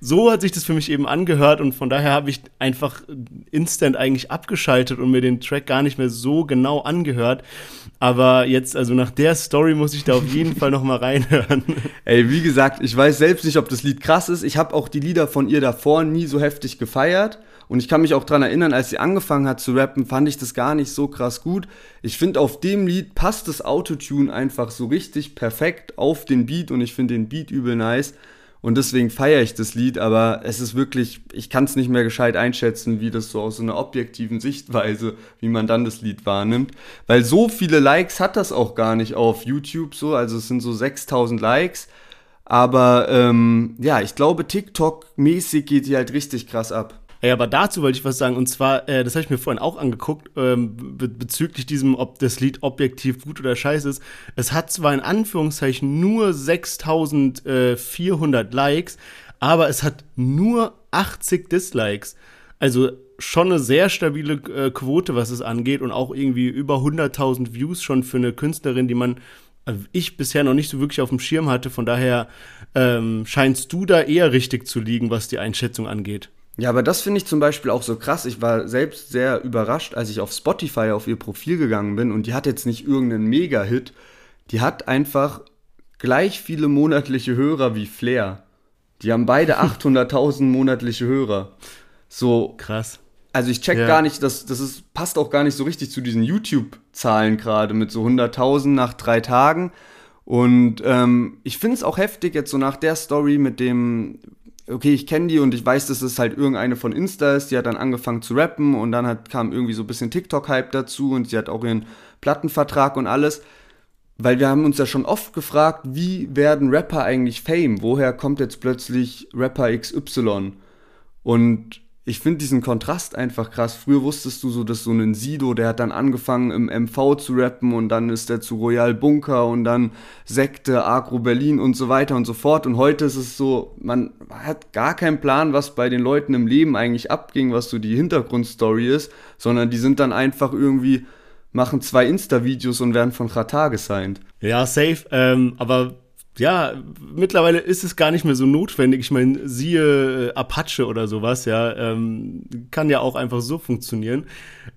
so hat sich das für mich eben angehört und von daher habe ich einfach instant eigentlich abgeschaltet und mir den Track gar nicht mehr so genau angehört. Aber jetzt, also nach der Story muss ich da auf jeden Fall noch mal reinhören. Ey, wie gesagt, ich weiß selbst nicht, ob das Lied krass ist. Ich habe auch die Lieder von ihr davor nie so heftig gefeiert. Und ich kann mich auch dran erinnern, als sie angefangen hat zu rappen, fand ich das gar nicht so krass gut. Ich finde, auf dem Lied passt das Autotune einfach so richtig perfekt auf den Beat und ich finde den Beat übel nice. Und deswegen feiere ich das Lied, aber es ist wirklich, ich kann es nicht mehr gescheit einschätzen, wie das so aus so einer objektiven Sichtweise, wie man dann das Lied wahrnimmt. Weil so viele Likes hat das auch gar nicht auf YouTube so, also es sind so 6000 Likes. Aber ähm, ja, ich glaube, TikTok-mäßig geht die halt richtig krass ab. Ja, aber dazu wollte ich was sagen. Und zwar, äh, das habe ich mir vorhin auch angeguckt, ähm, be bezüglich diesem, ob das Lied objektiv gut oder scheiße ist. Es hat zwar in Anführungszeichen nur 6400 Likes, aber es hat nur 80 Dislikes. Also schon eine sehr stabile äh, Quote, was es angeht. Und auch irgendwie über 100.000 Views schon für eine Künstlerin, die man also ich bisher noch nicht so wirklich auf dem Schirm hatte. Von daher ähm, scheinst du da eher richtig zu liegen, was die Einschätzung angeht. Ja, aber das finde ich zum Beispiel auch so krass. Ich war selbst sehr überrascht, als ich auf Spotify auf ihr Profil gegangen bin und die hat jetzt nicht irgendeinen Mega-Hit. Die hat einfach gleich viele monatliche Hörer wie Flair. Die haben beide 800.000 monatliche Hörer. So krass. Also ich check ja. gar nicht, das, das ist, passt auch gar nicht so richtig zu diesen YouTube-Zahlen gerade mit so 100.000 nach drei Tagen. Und ähm, ich finde es auch heftig jetzt so nach der Story mit dem okay, ich kenne die und ich weiß, dass es halt irgendeine von Insta ist, die hat dann angefangen zu rappen und dann hat, kam irgendwie so ein bisschen TikTok-Hype dazu und sie hat auch ihren Plattenvertrag und alles. Weil wir haben uns ja schon oft gefragt, wie werden Rapper eigentlich Fame? Woher kommt jetzt plötzlich Rapper XY? Und ich finde diesen Kontrast einfach krass. Früher wusstest du so, dass so ein Sido, der hat dann angefangen im MV zu rappen und dann ist er zu Royal Bunker und dann Sekte, Agro Berlin und so weiter und so fort. Und heute ist es so, man hat gar keinen Plan, was bei den Leuten im Leben eigentlich abging, was so die Hintergrundstory ist, sondern die sind dann einfach irgendwie, machen zwei Insta-Videos und werden von Qatar gesigned. Ja, safe. Ähm, aber ja, mittlerweile ist es gar nicht mehr so notwendig. Ich meine, siehe äh, Apache oder sowas, ja, ähm, kann ja auch einfach so funktionieren.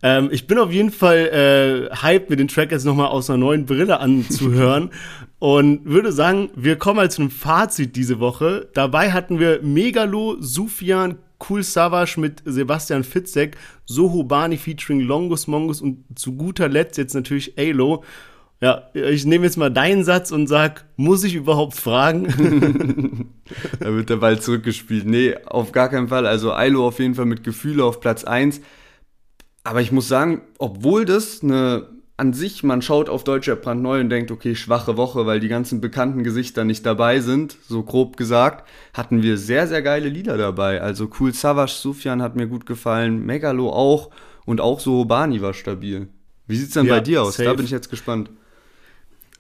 Ähm, ich bin auf jeden Fall äh, hyped, mir den Track jetzt nochmal aus einer neuen Brille anzuhören und würde sagen, wir kommen halt zu einem Fazit diese Woche. Dabei hatten wir Megalo, Sufian, Cool Savage mit Sebastian Fitzek, Soho Bani featuring Longus Mongus und zu guter Letzt jetzt natürlich Alo. Ja, ich nehme jetzt mal deinen Satz und sag, muss ich überhaupt fragen? da wird der Ball zurückgespielt. Nee, auf gar keinen Fall. Also Ailo auf jeden Fall mit Gefühle auf Platz 1. Aber ich muss sagen, obwohl das eine an sich, man schaut auf Deutsche brandneu und denkt, okay, schwache Woche, weil die ganzen bekannten Gesichter nicht dabei sind, so grob gesagt, hatten wir sehr, sehr geile Lieder dabei. Also Cool Savage, Sufjan hat mir gut gefallen, Megalo auch und auch so Bani war stabil. Wie sieht's denn ja, bei dir aus? Safe. Da bin ich jetzt gespannt.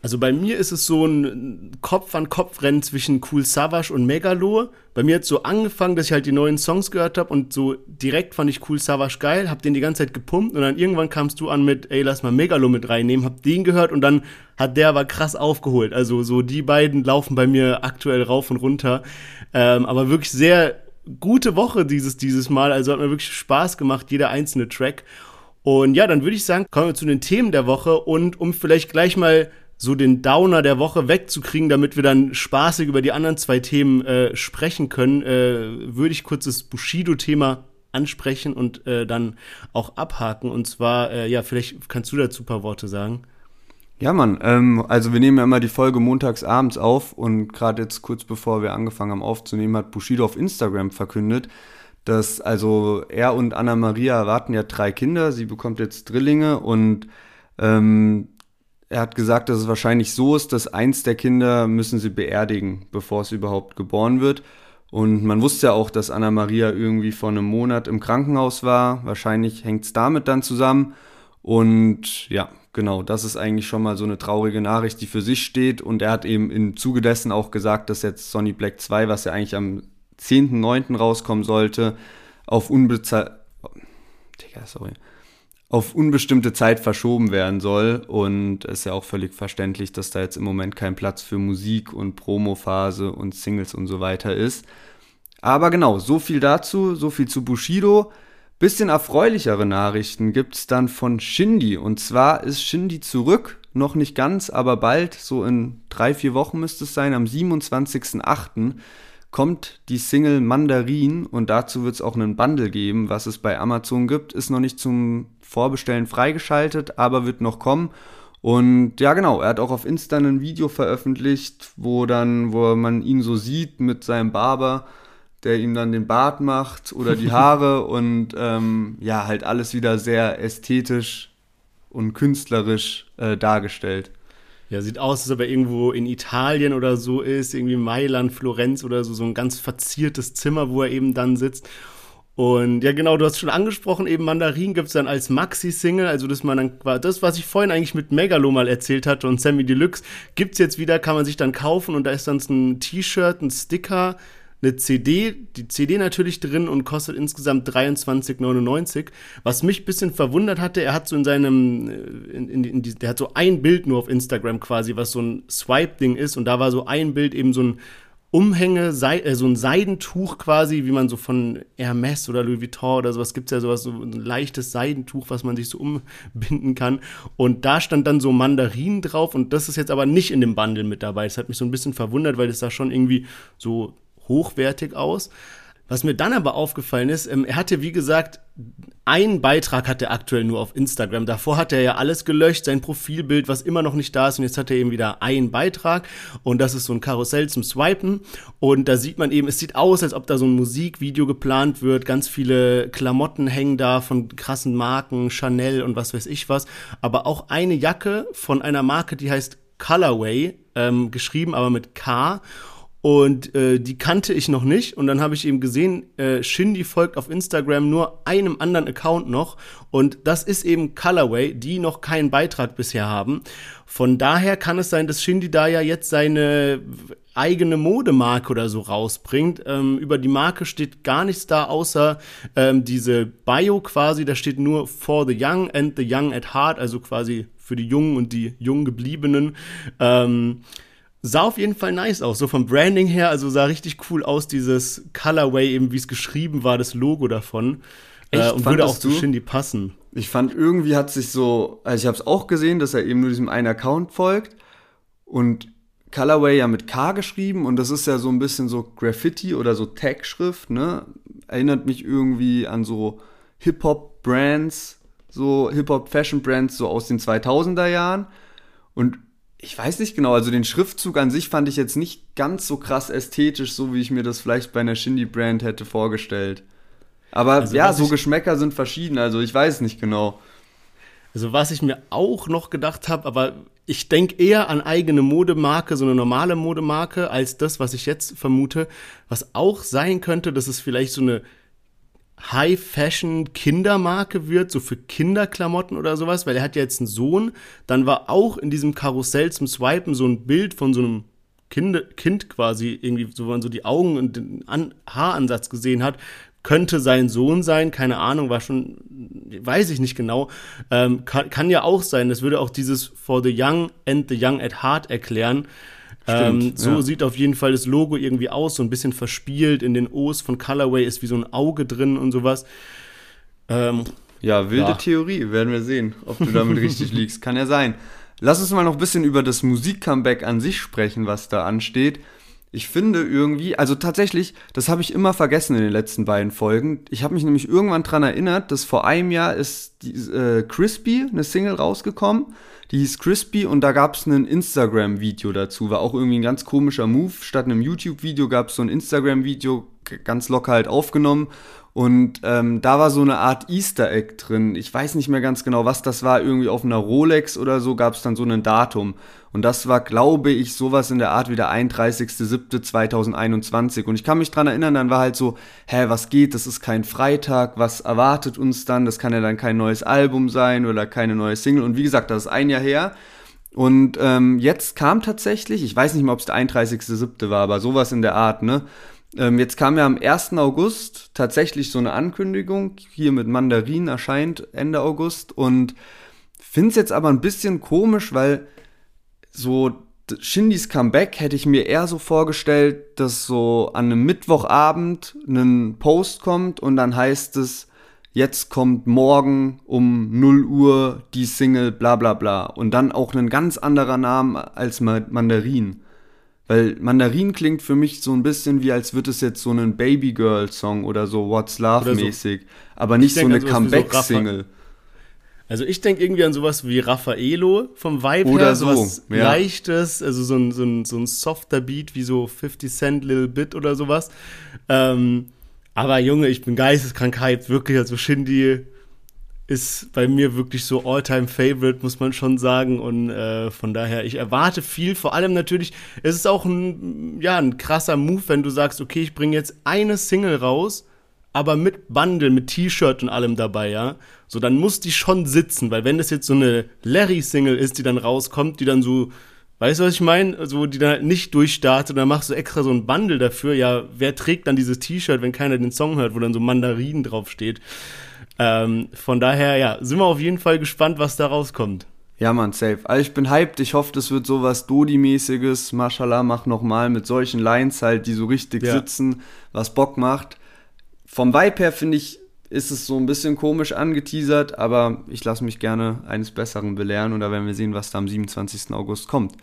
Also bei mir ist es so ein Kopf-an-Kopf-Rennen zwischen Cool Savage und Megalo. Bei mir hat es so angefangen, dass ich halt die neuen Songs gehört habe und so direkt fand ich Cool Savage geil, hab den die ganze Zeit gepumpt und dann irgendwann kamst du an mit, ey, lass mal Megalo mit reinnehmen, hab den gehört und dann hat der aber krass aufgeholt. Also so die beiden laufen bei mir aktuell rauf und runter. Ähm, aber wirklich sehr gute Woche dieses, dieses Mal. Also hat mir wirklich Spaß gemacht, jeder einzelne Track. Und ja, dann würde ich sagen, kommen wir zu den Themen der Woche und um vielleicht gleich mal so den Downer der Woche wegzukriegen, damit wir dann spaßig über die anderen zwei Themen äh, sprechen können, äh, würde ich kurz das Bushido-Thema ansprechen und äh, dann auch abhaken. Und zwar, äh, ja, vielleicht kannst du dazu ein paar Worte sagen. Ja, Mann, ähm, also wir nehmen ja immer die Folge montags abends auf und gerade jetzt kurz bevor wir angefangen haben aufzunehmen, hat Bushido auf Instagram verkündet, dass also er und Anna Maria erwarten ja drei Kinder, sie bekommt jetzt Drillinge und ähm, er hat gesagt, dass es wahrscheinlich so ist, dass eins der Kinder müssen sie beerdigen, bevor es überhaupt geboren wird. Und man wusste ja auch, dass Anna Maria irgendwie vor einem Monat im Krankenhaus war. Wahrscheinlich hängt es damit dann zusammen. Und ja, genau, das ist eigentlich schon mal so eine traurige Nachricht, die für sich steht. Und er hat eben im Zuge dessen auch gesagt, dass jetzt Sonny Black 2, was ja eigentlich am 10.9. rauskommen sollte, auf unbezahlt. Digga, sorry. Auf unbestimmte Zeit verschoben werden soll. Und es ist ja auch völlig verständlich, dass da jetzt im Moment kein Platz für Musik und Promophase und Singles und so weiter ist. Aber genau, so viel dazu, so viel zu Bushido. Bisschen erfreulichere Nachrichten gibt's dann von Shindy. Und zwar ist Shindy zurück, noch nicht ganz, aber bald, so in drei, vier Wochen müsste es sein, am 27.08. kommt die Single Mandarin und dazu wird's auch einen Bundle geben, was es bei Amazon gibt. Ist noch nicht zum Vorbestellen freigeschaltet, aber wird noch kommen. Und ja, genau, er hat auch auf Insta ein Video veröffentlicht, wo dann, wo man ihn so sieht mit seinem Barber der ihm dann den Bart macht oder die Haare und ähm, ja, halt alles wieder sehr ästhetisch und künstlerisch äh, dargestellt. Ja, sieht aus, als ob er irgendwo in Italien oder so ist, irgendwie Mailand, Florenz oder so, so ein ganz verziertes Zimmer, wo er eben dann sitzt. Und ja, genau, du hast schon angesprochen, eben Mandarin gibt es dann als Maxi-Single, also dass man dann, das, was ich vorhin eigentlich mit Megalo mal erzählt hatte und Sammy Deluxe, gibt es jetzt wieder, kann man sich dann kaufen und da ist dann ein T-Shirt, ein Sticker, eine CD, die CD natürlich drin und kostet insgesamt 23,99. Was mich ein bisschen verwundert hatte, er hat so in seinem, äh, in, in, in der hat so ein Bild nur auf Instagram quasi, was so ein Swipe-Ding ist und da war so ein Bild eben so ein Umhänge, äh, so ein Seidentuch quasi, wie man so von Hermes oder Louis Vuitton oder sowas gibt es ja sowas, so ein leichtes Seidentuch, was man sich so umbinden kann. Und da stand dann so Mandarinen drauf und das ist jetzt aber nicht in dem Bundle mit dabei. Das hat mich so ein bisschen verwundert, weil es da schon irgendwie so hochwertig aus. Was mir dann aber aufgefallen ist, ähm, er hatte, wie gesagt, einen Beitrag hat er aktuell nur auf Instagram. Davor hat er ja alles gelöscht, sein Profilbild, was immer noch nicht da ist. Und jetzt hat er eben wieder einen Beitrag. Und das ist so ein Karussell zum Swipen. Und da sieht man eben, es sieht aus, als ob da so ein Musikvideo geplant wird. Ganz viele Klamotten hängen da von krassen Marken, Chanel und was weiß ich was. Aber auch eine Jacke von einer Marke, die heißt Colorway, ähm, geschrieben aber mit K. Und äh, die kannte ich noch nicht. Und dann habe ich eben gesehen, äh, Shindy folgt auf Instagram nur einem anderen Account noch. Und das ist eben Colorway, die noch keinen Beitrag bisher haben. Von daher kann es sein, dass Shindy da ja jetzt seine eigene Modemarke oder so rausbringt. Ähm, über die Marke steht gar nichts da, außer ähm, diese Bio quasi. Da steht nur for the young and the young at heart, also quasi für die Jungen und die jung gebliebenen. Ähm, Sah auf jeden Fall nice aus, so vom Branding her, also sah richtig cool aus, dieses Colorway, eben wie es geschrieben war, das Logo davon. Echt? Äh, und würde auch zu Shindy passen. Ich fand irgendwie hat sich so, also ich habe es auch gesehen, dass er eben nur diesem einen Account folgt und Colorway ja mit K geschrieben und das ist ja so ein bisschen so Graffiti oder so Tag-Schrift, ne? Erinnert mich irgendwie an so Hip-Hop-Brands, so Hip-Hop-Fashion-Brands so aus den 2000er Jahren und ich weiß nicht genau, also den Schriftzug an sich fand ich jetzt nicht ganz so krass ästhetisch, so wie ich mir das vielleicht bei einer Shindy-Brand hätte vorgestellt. Aber also, ja, so Geschmäcker sind verschieden, also ich weiß nicht genau. Also was ich mir auch noch gedacht habe, aber ich denke eher an eigene Modemarke, so eine normale Modemarke, als das, was ich jetzt vermute. Was auch sein könnte, dass es vielleicht so eine High-Fashion-Kindermarke wird, so für Kinderklamotten oder sowas, weil er hat ja jetzt einen Sohn. Dann war auch in diesem Karussell zum Swipen so ein Bild von so einem kind, kind quasi, irgendwie, so wo man so die Augen und den An Haaransatz gesehen hat. Könnte sein Sohn sein, keine Ahnung, war schon, weiß ich nicht genau. Ähm, kann, kann ja auch sein, das würde auch dieses For the Young and the Young at Heart erklären. Ähm, so ja. sieht auf jeden Fall das Logo irgendwie aus, so ein bisschen verspielt. In den O's von Colorway ist wie so ein Auge drin und sowas. Ähm, Ja, wilde Ja. Theorie. Werden wir sehen, ob du damit richtig liegst. Kann ja sein. Lass uns mal noch ein bisschen über das Musik-Comeback an sich sprechen, was da ansteht. Ich finde irgendwie, also tatsächlich, das habe ich immer vergessen in den letzten beiden Folgen. Ich habe mich nämlich irgendwann dran erinnert, dass vor einem Jahr ist die, äh, Crispy, eine Single rausgekommen. Die hieß Crispy und da gab es ein Instagram-Video dazu. War auch irgendwie ein ganz komischer Move. Statt einem YouTube-Video gab es so ein Instagram-Video, ganz locker halt aufgenommen. Und ähm, da war so eine Art Easter Egg drin. Ich weiß nicht mehr ganz genau, was das war. Irgendwie auf einer Rolex oder so gab es dann so ein Datum. Und das war, glaube ich, sowas in der Art wie der 31.07.2021. Und ich kann mich dran erinnern, dann war halt so, hä, was geht? Das ist kein Freitag. Was erwartet uns dann? Das kann ja dann kein neues Album sein oder keine neue Single. Und wie gesagt, das ist ein Jahr her. Und ähm, jetzt kam tatsächlich, ich weiß nicht mal, ob es der 31.07. war, aber sowas in der Art, ne? Ähm, jetzt kam ja am 1. August tatsächlich so eine Ankündigung, hier mit Mandarin erscheint Ende August und finde es jetzt aber ein bisschen komisch, weil so Shindys Comeback hätte ich mir eher so vorgestellt, dass so an einem Mittwochabend ein Post kommt und dann heißt es, jetzt kommt morgen um 0 Uhr die Single bla bla bla und dann auch ein ganz anderer Name als Ma- Mandarin. Weil Mandarin klingt für mich so ein bisschen wie, als würde es jetzt so ein Baby Girl Song oder so What's Love Oder so. aber nicht so eine Comeback-Single. Also ich denke irgendwie an sowas wie Raffaello vom Vibe Oder her, so, sowas ja. leichtes, also so ein, so, ein, so ein softer Beat wie so 50 Cent Little Bit oder sowas. Ähm, aber Junge, ich bin geisteskrank hyped, wirklich, also Shindy ist bei mir wirklich so All-Time-Favorite, muss man schon sagen. Und äh, von daher, ich erwarte viel. Vor allem natürlich, es ist auch ein, ja, ein krasser Move, wenn du sagst, okay, ich bringe jetzt eine Single raus, aber mit Bundle, mit T-Shirt und allem dabei, ja. So, dann muss die schon sitzen, weil wenn das jetzt so eine Larry-Single ist, die dann rauskommt, die dann so, weißt du, was ich meine? So, die dann halt nicht durchstartet, dann machst du extra so ein Bundle dafür. Ja, wer trägt dann dieses T-Shirt, wenn keiner den Song hört, wo dann so Mandarinen draufsteht? Ähm, von daher, ja, sind wir auf jeden Fall gespannt, was da rauskommt. Ja, man, safe. Also ich bin hyped. Ich hoffe, das wird sowas Dodi-mäßiges. Mashallah, mach nochmal mit solchen Lines halt, die so richtig Ja. sitzen, was Bock macht. Vom Vibe her finde ich, ist es so ein bisschen komisch angeteasert, aber ich lasse mich gerne eines Besseren belehren und da werden wir sehen, was da am 27. August kommt.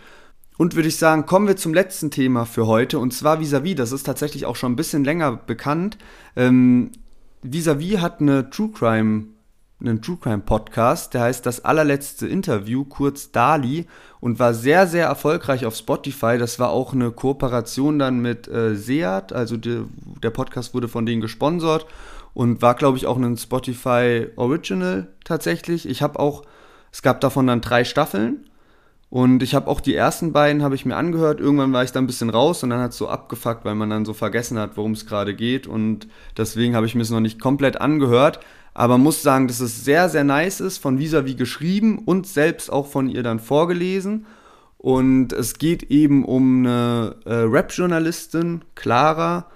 Und würde ich sagen, kommen wir zum letzten Thema für heute und zwar Vis-a-vis. Das ist tatsächlich auch schon ein bisschen länger bekannt. Ähm, Vis-a-vis hat eine True Crime, einen True Crime Podcast, der heißt Das allerletzte Interview, kurz Dali, und war sehr, sehr erfolgreich auf Spotify. Das war auch eine Kooperation dann mit äh, Seat, also die, der Podcast wurde von denen gesponsert und war, glaube ich, auch ein Spotify Original tatsächlich. Ich habe auch, es gab davon dann drei Staffeln. Und ich habe auch die ersten beiden habe ich mir angehört. Irgendwann war ich da ein bisschen raus und dann hat es so abgefuckt, weil man dann so vergessen hat, worum es gerade geht. Und deswegen habe ich mir es noch nicht komplett angehört. Aber muss sagen, dass es sehr, sehr nice ist, von Visavi geschrieben und selbst auch von ihr dann vorgelesen. Und es geht eben um eine äh, Rap-Journalistin, Clara,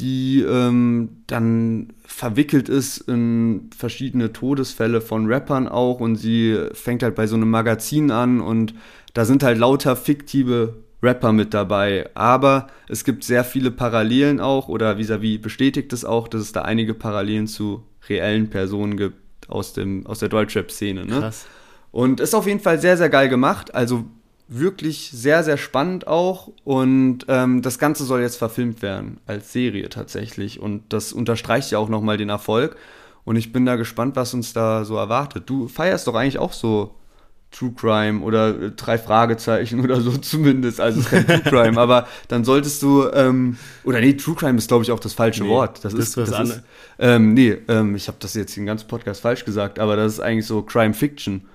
die ähm, dann verwickelt ist in verschiedene Todesfälle von Rappern auch und sie fängt halt bei so einem Magazin an und da sind halt lauter fiktive Rapper mit dabei. Aber es gibt sehr viele Parallelen auch oder vis-à-vis bestätigt es auch, dass es da einige Parallelen zu reellen Personen gibt aus, dem, aus der Deutschrap-Szene. Ne? Krass. Und ist auf jeden Fall sehr, sehr geil gemacht. Also wirklich sehr, sehr spannend auch. Und ähm, das Ganze soll jetzt verfilmt werden als Serie tatsächlich. Und das unterstreicht ja auch nochmal den Erfolg. Und ich bin da gespannt, was uns da so erwartet. Du feierst doch eigentlich auch so True Crime oder äh, drei Fragezeichen oder so zumindest. Also es ist kein True Crime, aber dann solltest du, ähm, oder nee, True Crime ist glaube ich auch das falsche Nee, Wort. das ist ist was das anderes. ähm, nee, ähm, ich habe das jetzt den ganzen Podcast falsch gesagt, aber das ist eigentlich so Crime Fiction.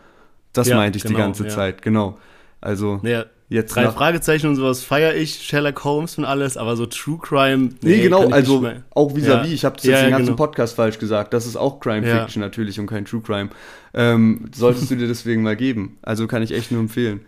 Das Ja, meinte ich die genau, ganze ja. Zeit, genau. Also Ja, jetzt drei nach, Fragezeichen und sowas feiere ich, Sherlock Holmes und alles, aber so True Crime. Nee, genau, kann ich also auch vis-à-vis, Ja. ich habe das Ja, jetzt den ganzen genau. Podcast falsch gesagt. Das ist auch Crime. Fiction natürlich und kein True Crime. Ähm, solltest du dir deswegen mal geben. Also kann ich echt nur empfehlen.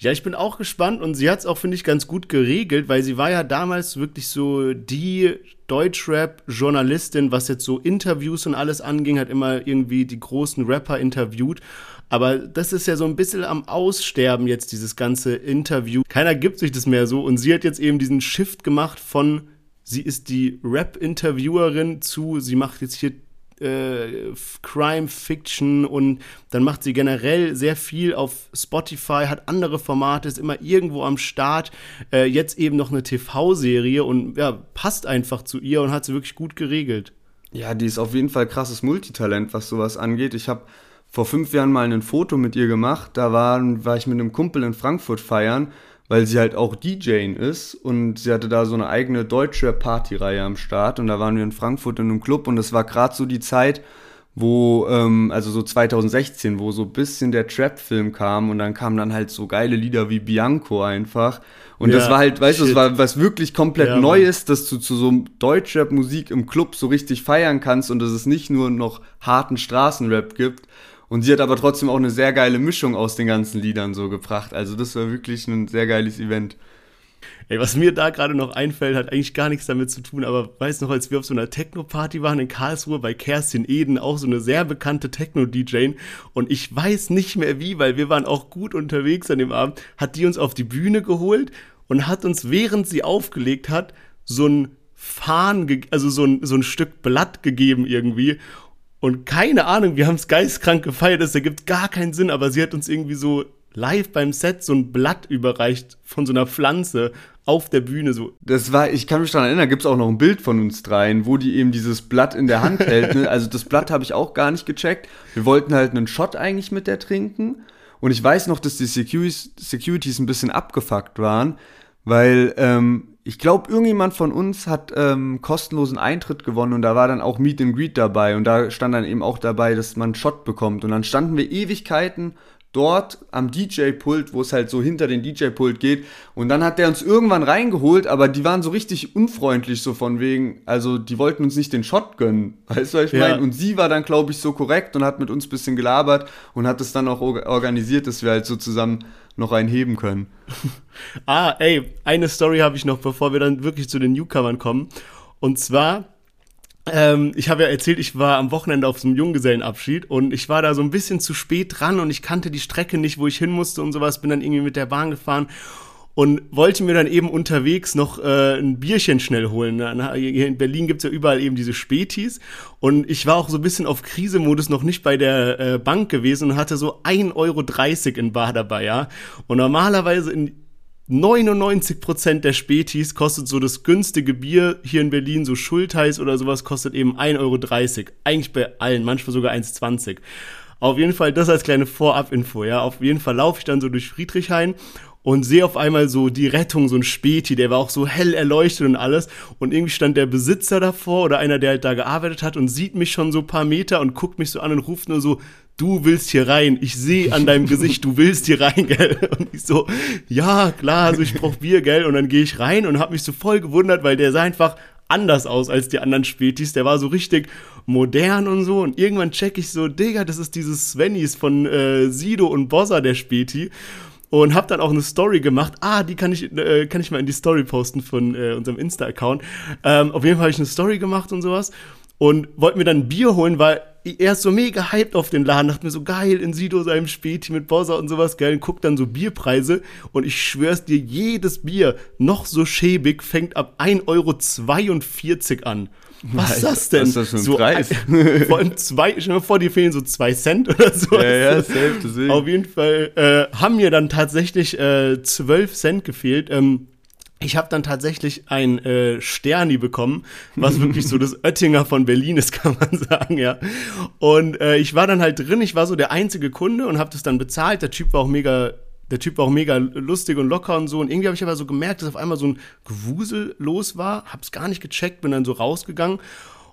Ja, ich bin auch gespannt und sie hat es auch, finde ich, ganz gut geregelt, weil sie war ja damals wirklich so die Deutschrap-Journalistin, was jetzt so Interviews und alles anging, hat immer irgendwie die großen Rapper interviewt. Aber das ist ja so ein bisschen am Aussterben jetzt, dieses ganze Interview. Keiner gibt sich das mehr so und sie hat jetzt eben diesen Shift gemacht von, sie ist die Rap-Interviewerin zu, sie macht jetzt hier äh, Crime Fiction und dann macht sie generell sehr viel auf Spotify, hat andere Formate, ist immer irgendwo am Start. Äh, jetzt eben noch eine TV-Serie und ja, passt einfach zu ihr und hat sie wirklich gut geregelt. Ja, die ist auf jeden Fall krasses Multitalent, was sowas angeht. Ich habe vor fünf Jahren mal ein Foto mit ihr gemacht. Da war, war ich mit einem Kumpel in Frankfurt feiern, weil sie halt auch DJing ist und sie hatte da so eine eigene deutsche Partyreihe am Start und da waren wir in Frankfurt in einem Club und es war gerade so die Zeit, wo, ähm, also so 2016, wo so ein bisschen der Trap-Film kam und dann kamen dann halt so geile Lieder wie Bianco einfach. Und ja, das war halt, weißt du, das war was wirklich komplett ja, Neues, dass du zu so Deutschrap-Musik im Club so richtig feiern kannst und dass es nicht nur noch harten Straßenrap gibt. Und sie hat aber trotzdem auch eine sehr geile Mischung aus den ganzen Liedern so gebracht. Also das war wirklich ein sehr geiles Event. Ey, was mir da gerade noch einfällt, hat eigentlich gar nichts damit zu tun, aber weiß noch, als wir auf so einer Techno-Party waren in Karlsruhe bei Kerstin Eden, auch so eine sehr bekannte Techno-DJ und ich weiß nicht mehr wie, weil wir waren auch gut unterwegs an dem Abend, hat die uns auf die Bühne geholt und hat uns, während sie aufgelegt hat, so ein Fahnen, also so ein, so ein Stück Blatt gegeben irgendwie und keine Ahnung, wir haben es geistkrank gefeiert, das ergibt gar keinen Sinn, aber sie hat uns irgendwie so live beim Set so ein Blatt überreicht von so einer Pflanze auf der Bühne so. Das war, ich kann mich daran erinnern, gibt es auch noch ein Bild von uns dreien, wo die eben dieses Blatt in der Hand hält. Ne? Also das Blatt habe ich auch gar nicht gecheckt. Wir wollten halt einen Shot eigentlich mit der trinken. Und ich weiß noch, dass die Securities, Securities ein bisschen abgefuckt waren, weil ähm, ich glaube, irgendjemand von uns hat ähm, kostenlosen Eintritt gewonnen und da war dann auch Meet and Greet dabei und da stand dann eben auch dabei, dass man Shot bekommt. Und dann standen wir Ewigkeiten dort am DJ-Pult, wo es halt so hinter den DJ-Pult geht. Und dann hat der uns irgendwann reingeholt, aber die waren so richtig unfreundlich, so von wegen, also die wollten uns nicht den Shot gönnen. Weißt du, was ich ja. meine? Und sie war dann, glaube ich, so korrekt und hat mit uns ein bisschen gelabert und hat es dann auch organisiert, dass wir halt so zusammen noch einen heben können. ah, ey, eine Story habe ich noch, bevor wir dann wirklich zu den Newcomern kommen. Und zwar ähm, ich habe ja erzählt, ich war am Wochenende auf so einem Junggesellenabschied und ich war da so ein bisschen zu spät dran und ich kannte die Strecke nicht, wo ich hin musste und sowas, bin dann irgendwie mit der Bahn gefahren und wollte mir dann eben unterwegs noch äh, ein Bierchen schnell holen. Hier in Berlin gibt's ja überall eben diese Spätis und ich war auch so ein bisschen auf Krisemodus noch nicht bei der äh, Bank gewesen und hatte so 1,30 Euro in Bar dabei, ja. Und normalerweise in 99% der Spätis kostet so das günstige Bier hier in Berlin, so Schultheiß oder sowas, kostet eben 1,30 Euro. Eigentlich bei allen, manchmal sogar 1,20 Auf jeden Fall, das als kleine Vorab-Info, ja. Auf jeden Fall laufe ich dann so durch Friedrichshain und sehe auf einmal so die Rettung, so ein Späti, der war auch so hell erleuchtet und alles. Und irgendwie stand der Besitzer davor oder einer, der halt da gearbeitet hat und sieht mich schon so paar Meter und guckt mich so an und ruft nur so, du willst hier rein. Ich sehe an deinem Gesicht, du willst hier rein, gell? Und ich so, ja, klar, also ich brauch Bier, gell? Und dann gehe ich rein und habe mich so voll gewundert, weil der sah einfach anders aus als die anderen Spätis. Der war so richtig modern und so. Und irgendwann check ich so, Digga, das ist dieses Svennys von äh, Sido und Bossa, der Späti. Und hab dann auch eine Story gemacht. Ah, die kann ich, äh, kann ich mal in die Story posten von äh, unserem Insta-Account. Ähm, auf jeden Fall habe ich eine Story gemacht und sowas. Und wollte mir dann ein Bier holen, weil er ist so mega hyped auf den Laden, dachte mir so geil, in Sido seinem Späti mit Bossa und sowas geil, und guckt dann so Bierpreise und ich schwör's dir, jedes Bier, noch so schäbig, fängt ab 1,42 Euro an. Was ist das denn? Was ist das für ein so Preis? Ein, vor allem zwei, stell dir vor, dir fehlen so zwei Cent oder so. Ja, ja, safe, deswegen. Auf jeden Fall äh, haben mir dann tatsächlich äh, 12 Cent gefehlt. Ähm, ich habe dann tatsächlich ein äh, Sterni bekommen, was wirklich so das Oettinger von Berlin ist, kann man sagen, ja. Und äh, ich war dann halt drin, ich war so der einzige Kunde und habe das dann bezahlt. Der Typ war auch mega der Typ war auch mega lustig und locker und so. Und irgendwie habe ich aber so gemerkt, dass auf einmal so ein Gewusel los war. Hab's gar nicht gecheckt, bin dann so rausgegangen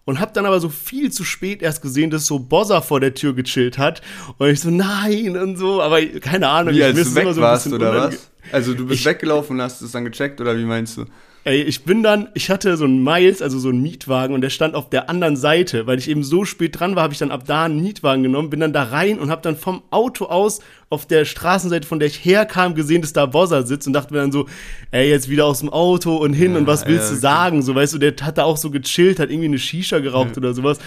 und hab dann aber so viel zu spät erst gesehen, dass so Bossa vor der Tür gechillt hat. Und ich so, nein und so, aber keine Ahnung. Wie, ich als du weg so warst, oder was? Also du bist ich, weggelaufen und hast es dann gecheckt, oder wie meinst du? Ey, ich bin dann, ich hatte so einen Miles, also so einen Mietwagen und der stand auf der anderen Seite, weil ich eben so spät dran war, habe ich dann ab da einen Mietwagen genommen, bin dann da rein und habe dann vom Auto aus auf der Straßenseite, von der ich herkam, gesehen, dass da Bossa sitzt und dachte mir dann so, ey, jetzt wieder aus dem Auto und hin ja, und was willst ja, du sagen? So, weißt du, der hat da auch so gechillt, hat irgendwie eine Shisha geraucht ja. oder sowas.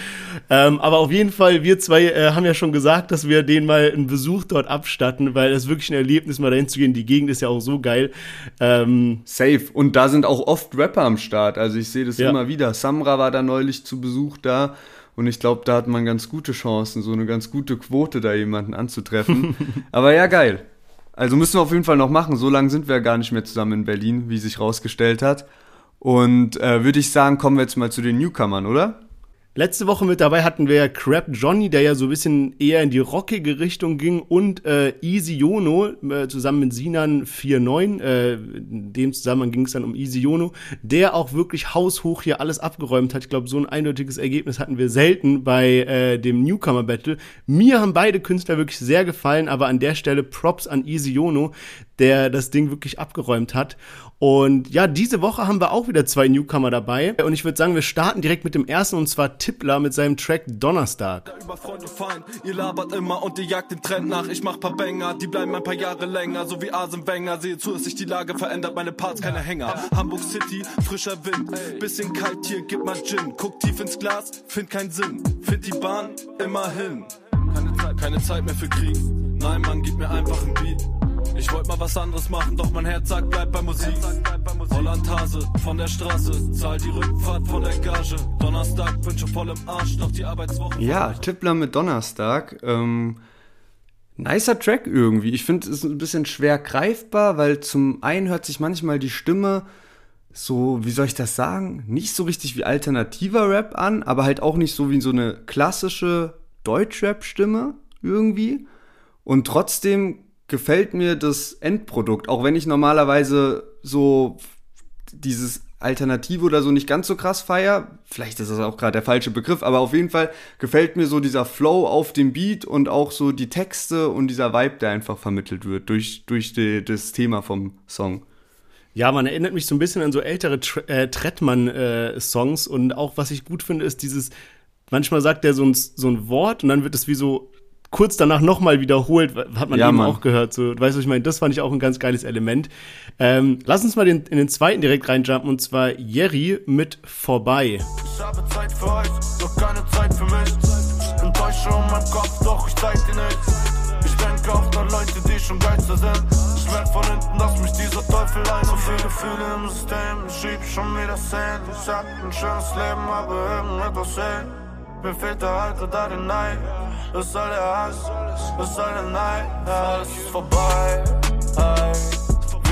Ähm, aber auf jeden Fall, wir zwei äh, haben ja schon gesagt, dass wir den mal einen Besuch dort abstatten, weil das wirklich ein Erlebnis, mal dahin zu gehen. Die Gegend ist ja auch so geil. Ähm, Safe. Und da sind auch oft Rapper am Start. Also ich sehe das immer wieder. Samra war da neulich zu Besuch da. Und ich glaube, da hat man ganz gute Chancen, so eine ganz gute Quote, da jemanden anzutreffen. Aber ja, geil. Also müssen wir auf jeden Fall noch machen. So lange sind wir ja gar nicht mehr zusammen in Berlin, wie sich rausgestellt hat. Und äh, würde ich sagen, kommen wir jetzt mal zu den Newcomern, oder? Letzte Woche mit dabei hatten wir Crap Johnny, der ja so ein bisschen eher in die rockige Richtung ging und äh, Easy Yono äh, zusammen mit Sinan 49. Äh, in dem Zusammenhang ging es dann um Easy Yono, der auch wirklich haushoch hier alles abgeräumt hat. Ich glaube, so ein eindeutiges Ergebnis hatten wir selten bei äh, dem Newcomer Battle. Mir haben beide Künstler wirklich sehr gefallen, aber an der Stelle Props an Easy Yono, der das Ding wirklich abgeräumt hat. Und ja, diese Woche haben wir auch wieder zwei Newcomer dabei. Und ich würde sagen, wir starten direkt mit dem ersten und zwar Tippler mit seinem Track Donnerstag. Über Freund und ihr labert immer und ihr jagt den Trend nach. Ich mach paar Banger, die bleiben ein paar Jahre länger, so wie Asen. Sehe zu, dass sich die Lage verändert, meine Parts keine Hänger. Hamburg City, frischer Wind, bisschen kalt hier, gib mal Gin. Guck tief ins Glas, find keinen Sinn. Find die Bahn, immerhin. Keine Zeit, keine Zeit mehr für Krieg. Nein, Mann, gib mir einfach ein Beat. Ich wollte mal was anderes machen, doch mein Herz sagt, bleib bei Musik. Holland Hase von der Straße, zahl die Rückfahrt von der Gage. Donnerstag bin schon voll im Arsch, doch die Arbeitswoche. Ja, Tippler mit Donnerstag. Ähm, nicer Track irgendwie. Ich finde, es ist ein bisschen schwer greifbar, weil zum einen hört sich manchmal die Stimme so, wie soll ich das sagen, nicht so richtig wie alternativer Rap an, aber halt auch nicht so wie so eine klassische Deutschrap-Stimme irgendwie. Und trotzdem gefällt mir das Endprodukt, auch wenn ich normalerweise so dieses Alternative oder so nicht ganz so krass feier. Vielleicht ist das auch gerade der falsche Begriff, aber auf jeden Fall gefällt mir so dieser Flow auf dem Beat und auch so die Texte und dieser Vibe, der einfach vermittelt wird durch, durch die, das Thema vom Song. Ja, man erinnert mich so ein bisschen an so ältere Tr äh, Trettmann-Songs äh, und auch was ich gut finde, ist dieses, manchmal sagt er so ein, so ein Wort und dann wird es wie so kurz danach nochmal wiederholt, hat man ja, eben Mann. auch gehört. So, weißt du, ich meine, das fand ich auch ein ganz geiles Element. Ähm, lass uns mal den, in den zweiten direkt reinjumpen und zwar Jerry mit Vorbei. Ich habe Zeit für euch, doch keine Zeit für mich. Enttäusche um meinen Kopf, doch ich zeig dir nichts. Ich denke auch an Leute, die schon geister sind. Ich merk von hinten, dass mich dieser Teufel ein. So viele Gefühle im System, ich schieb schon wieder Szenen. Ich hab ein schönes Leben, aber irgendetwas fehlt. Mir fehlt der alte da den Neid. Was soll der Hass? Was soll der Neid? Ja, alles ist vorbei. Hey.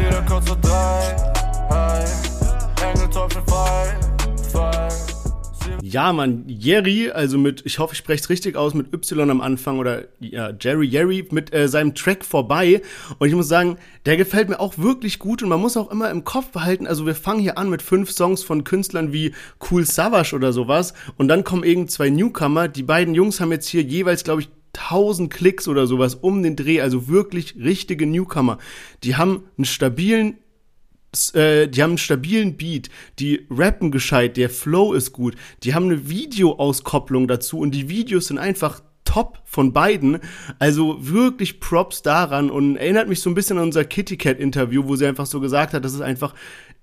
Wieder kurz vor drei. Hey. Engel, Teufel, frei. Frei. Ja, Mann, Jerry, also mit, ich hoffe, ich spreche es richtig aus, mit Y am Anfang oder ja, Jerry Jerry mit äh, seinem Track vorbei. Und ich muss sagen, der gefällt mir auch wirklich gut und man muss auch immer im Kopf behalten, also wir fangen hier an mit fünf Songs von Künstlern wie Cool Savage oder sowas und dann kommen irgend zwei Newcomer. Die beiden Jungs haben jetzt hier jeweils, glaube ich, 1000 Klicks oder sowas um den Dreh, also wirklich richtige Newcomer. Die haben einen stabilen äh, die haben einen stabilen Beat, die rappen gescheit, der Flow ist gut, die haben eine Videoauskopplung dazu und die Videos sind einfach top von beiden. Also wirklich Props daran und erinnert mich so ein bisschen an unser Kitty Cat Interview, wo sie einfach so gesagt hat, dass es einfach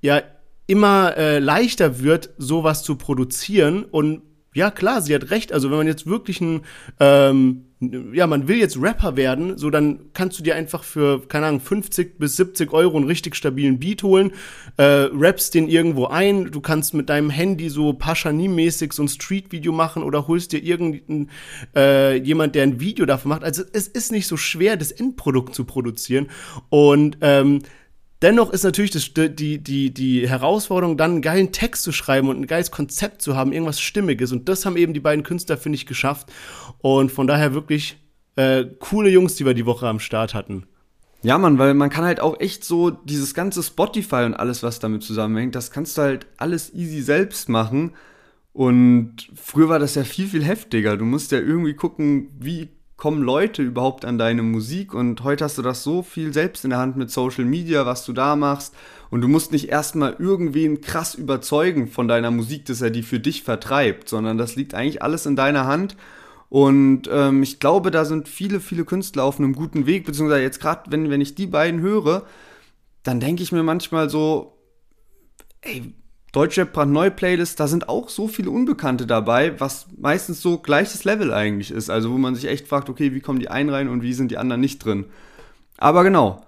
ja immer äh, leichter wird, sowas zu produzieren und ja, klar, sie hat recht. Also, wenn man jetzt wirklich ein, ähm, ja, man will jetzt Rapper werden, so dann kannst du dir einfach für, keine Ahnung, 50 bis 70 Euro einen richtig stabilen Beat holen, äh, rappst den irgendwo ein, du kannst mit deinem Handy so Paschanim-mäßig so ein Street-Video machen oder holst dir irgendeinen, äh, jemand, der ein Video dafür macht. Also, es ist nicht so schwer, das Endprodukt zu produzieren und, ähm, Dennoch ist natürlich das, die, die, die Herausforderung, dann einen geilen Text zu schreiben und ein geiles Konzept zu haben, irgendwas Stimmiges. Und das haben eben die beiden Künstler, finde ich, geschafft. Und von daher wirklich äh, coole Jungs, die wir die Woche am Start hatten. Ja, Mann, weil man kann halt auch echt so dieses ganze Spotify und alles, was damit zusammenhängt, das kannst du halt alles easy selbst machen. Und früher war das ja viel, viel heftiger. Du musst ja irgendwie gucken, wie kommen Leute überhaupt an deine Musik? Und heute hast du das so viel selbst in der Hand mit Social Media, was du da machst. Und du musst nicht erstmal irgendwen krass überzeugen von deiner Musik, dass er die für dich vertreibt, sondern das liegt eigentlich alles in deiner Hand. Und ähm, ich glaube, da sind viele, viele Künstler auf einem guten Weg, beziehungsweise jetzt gerade, wenn, wenn ich die beiden höre, dann denke ich mir manchmal so, ey, Deutschrap brandneu Playlist, da sind auch so viele Unbekannte dabei, was meistens so gleiches Level eigentlich ist. Also wo man sich echt fragt, okay, wie kommen die einen rein und wie sind die anderen nicht drin. Aber genau.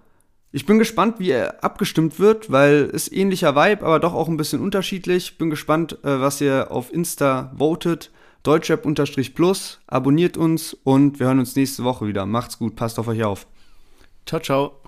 Ich bin gespannt, wie er abgestimmt wird, weil ist ähnlicher Vibe, aber doch auch ein bisschen unterschiedlich. Bin gespannt, äh, was ihr auf Insta votet Deutschrap-Plus, abonniert uns und wir hören uns nächste Woche wieder. Macht's gut, passt auf euch auf. Ciao, ciao.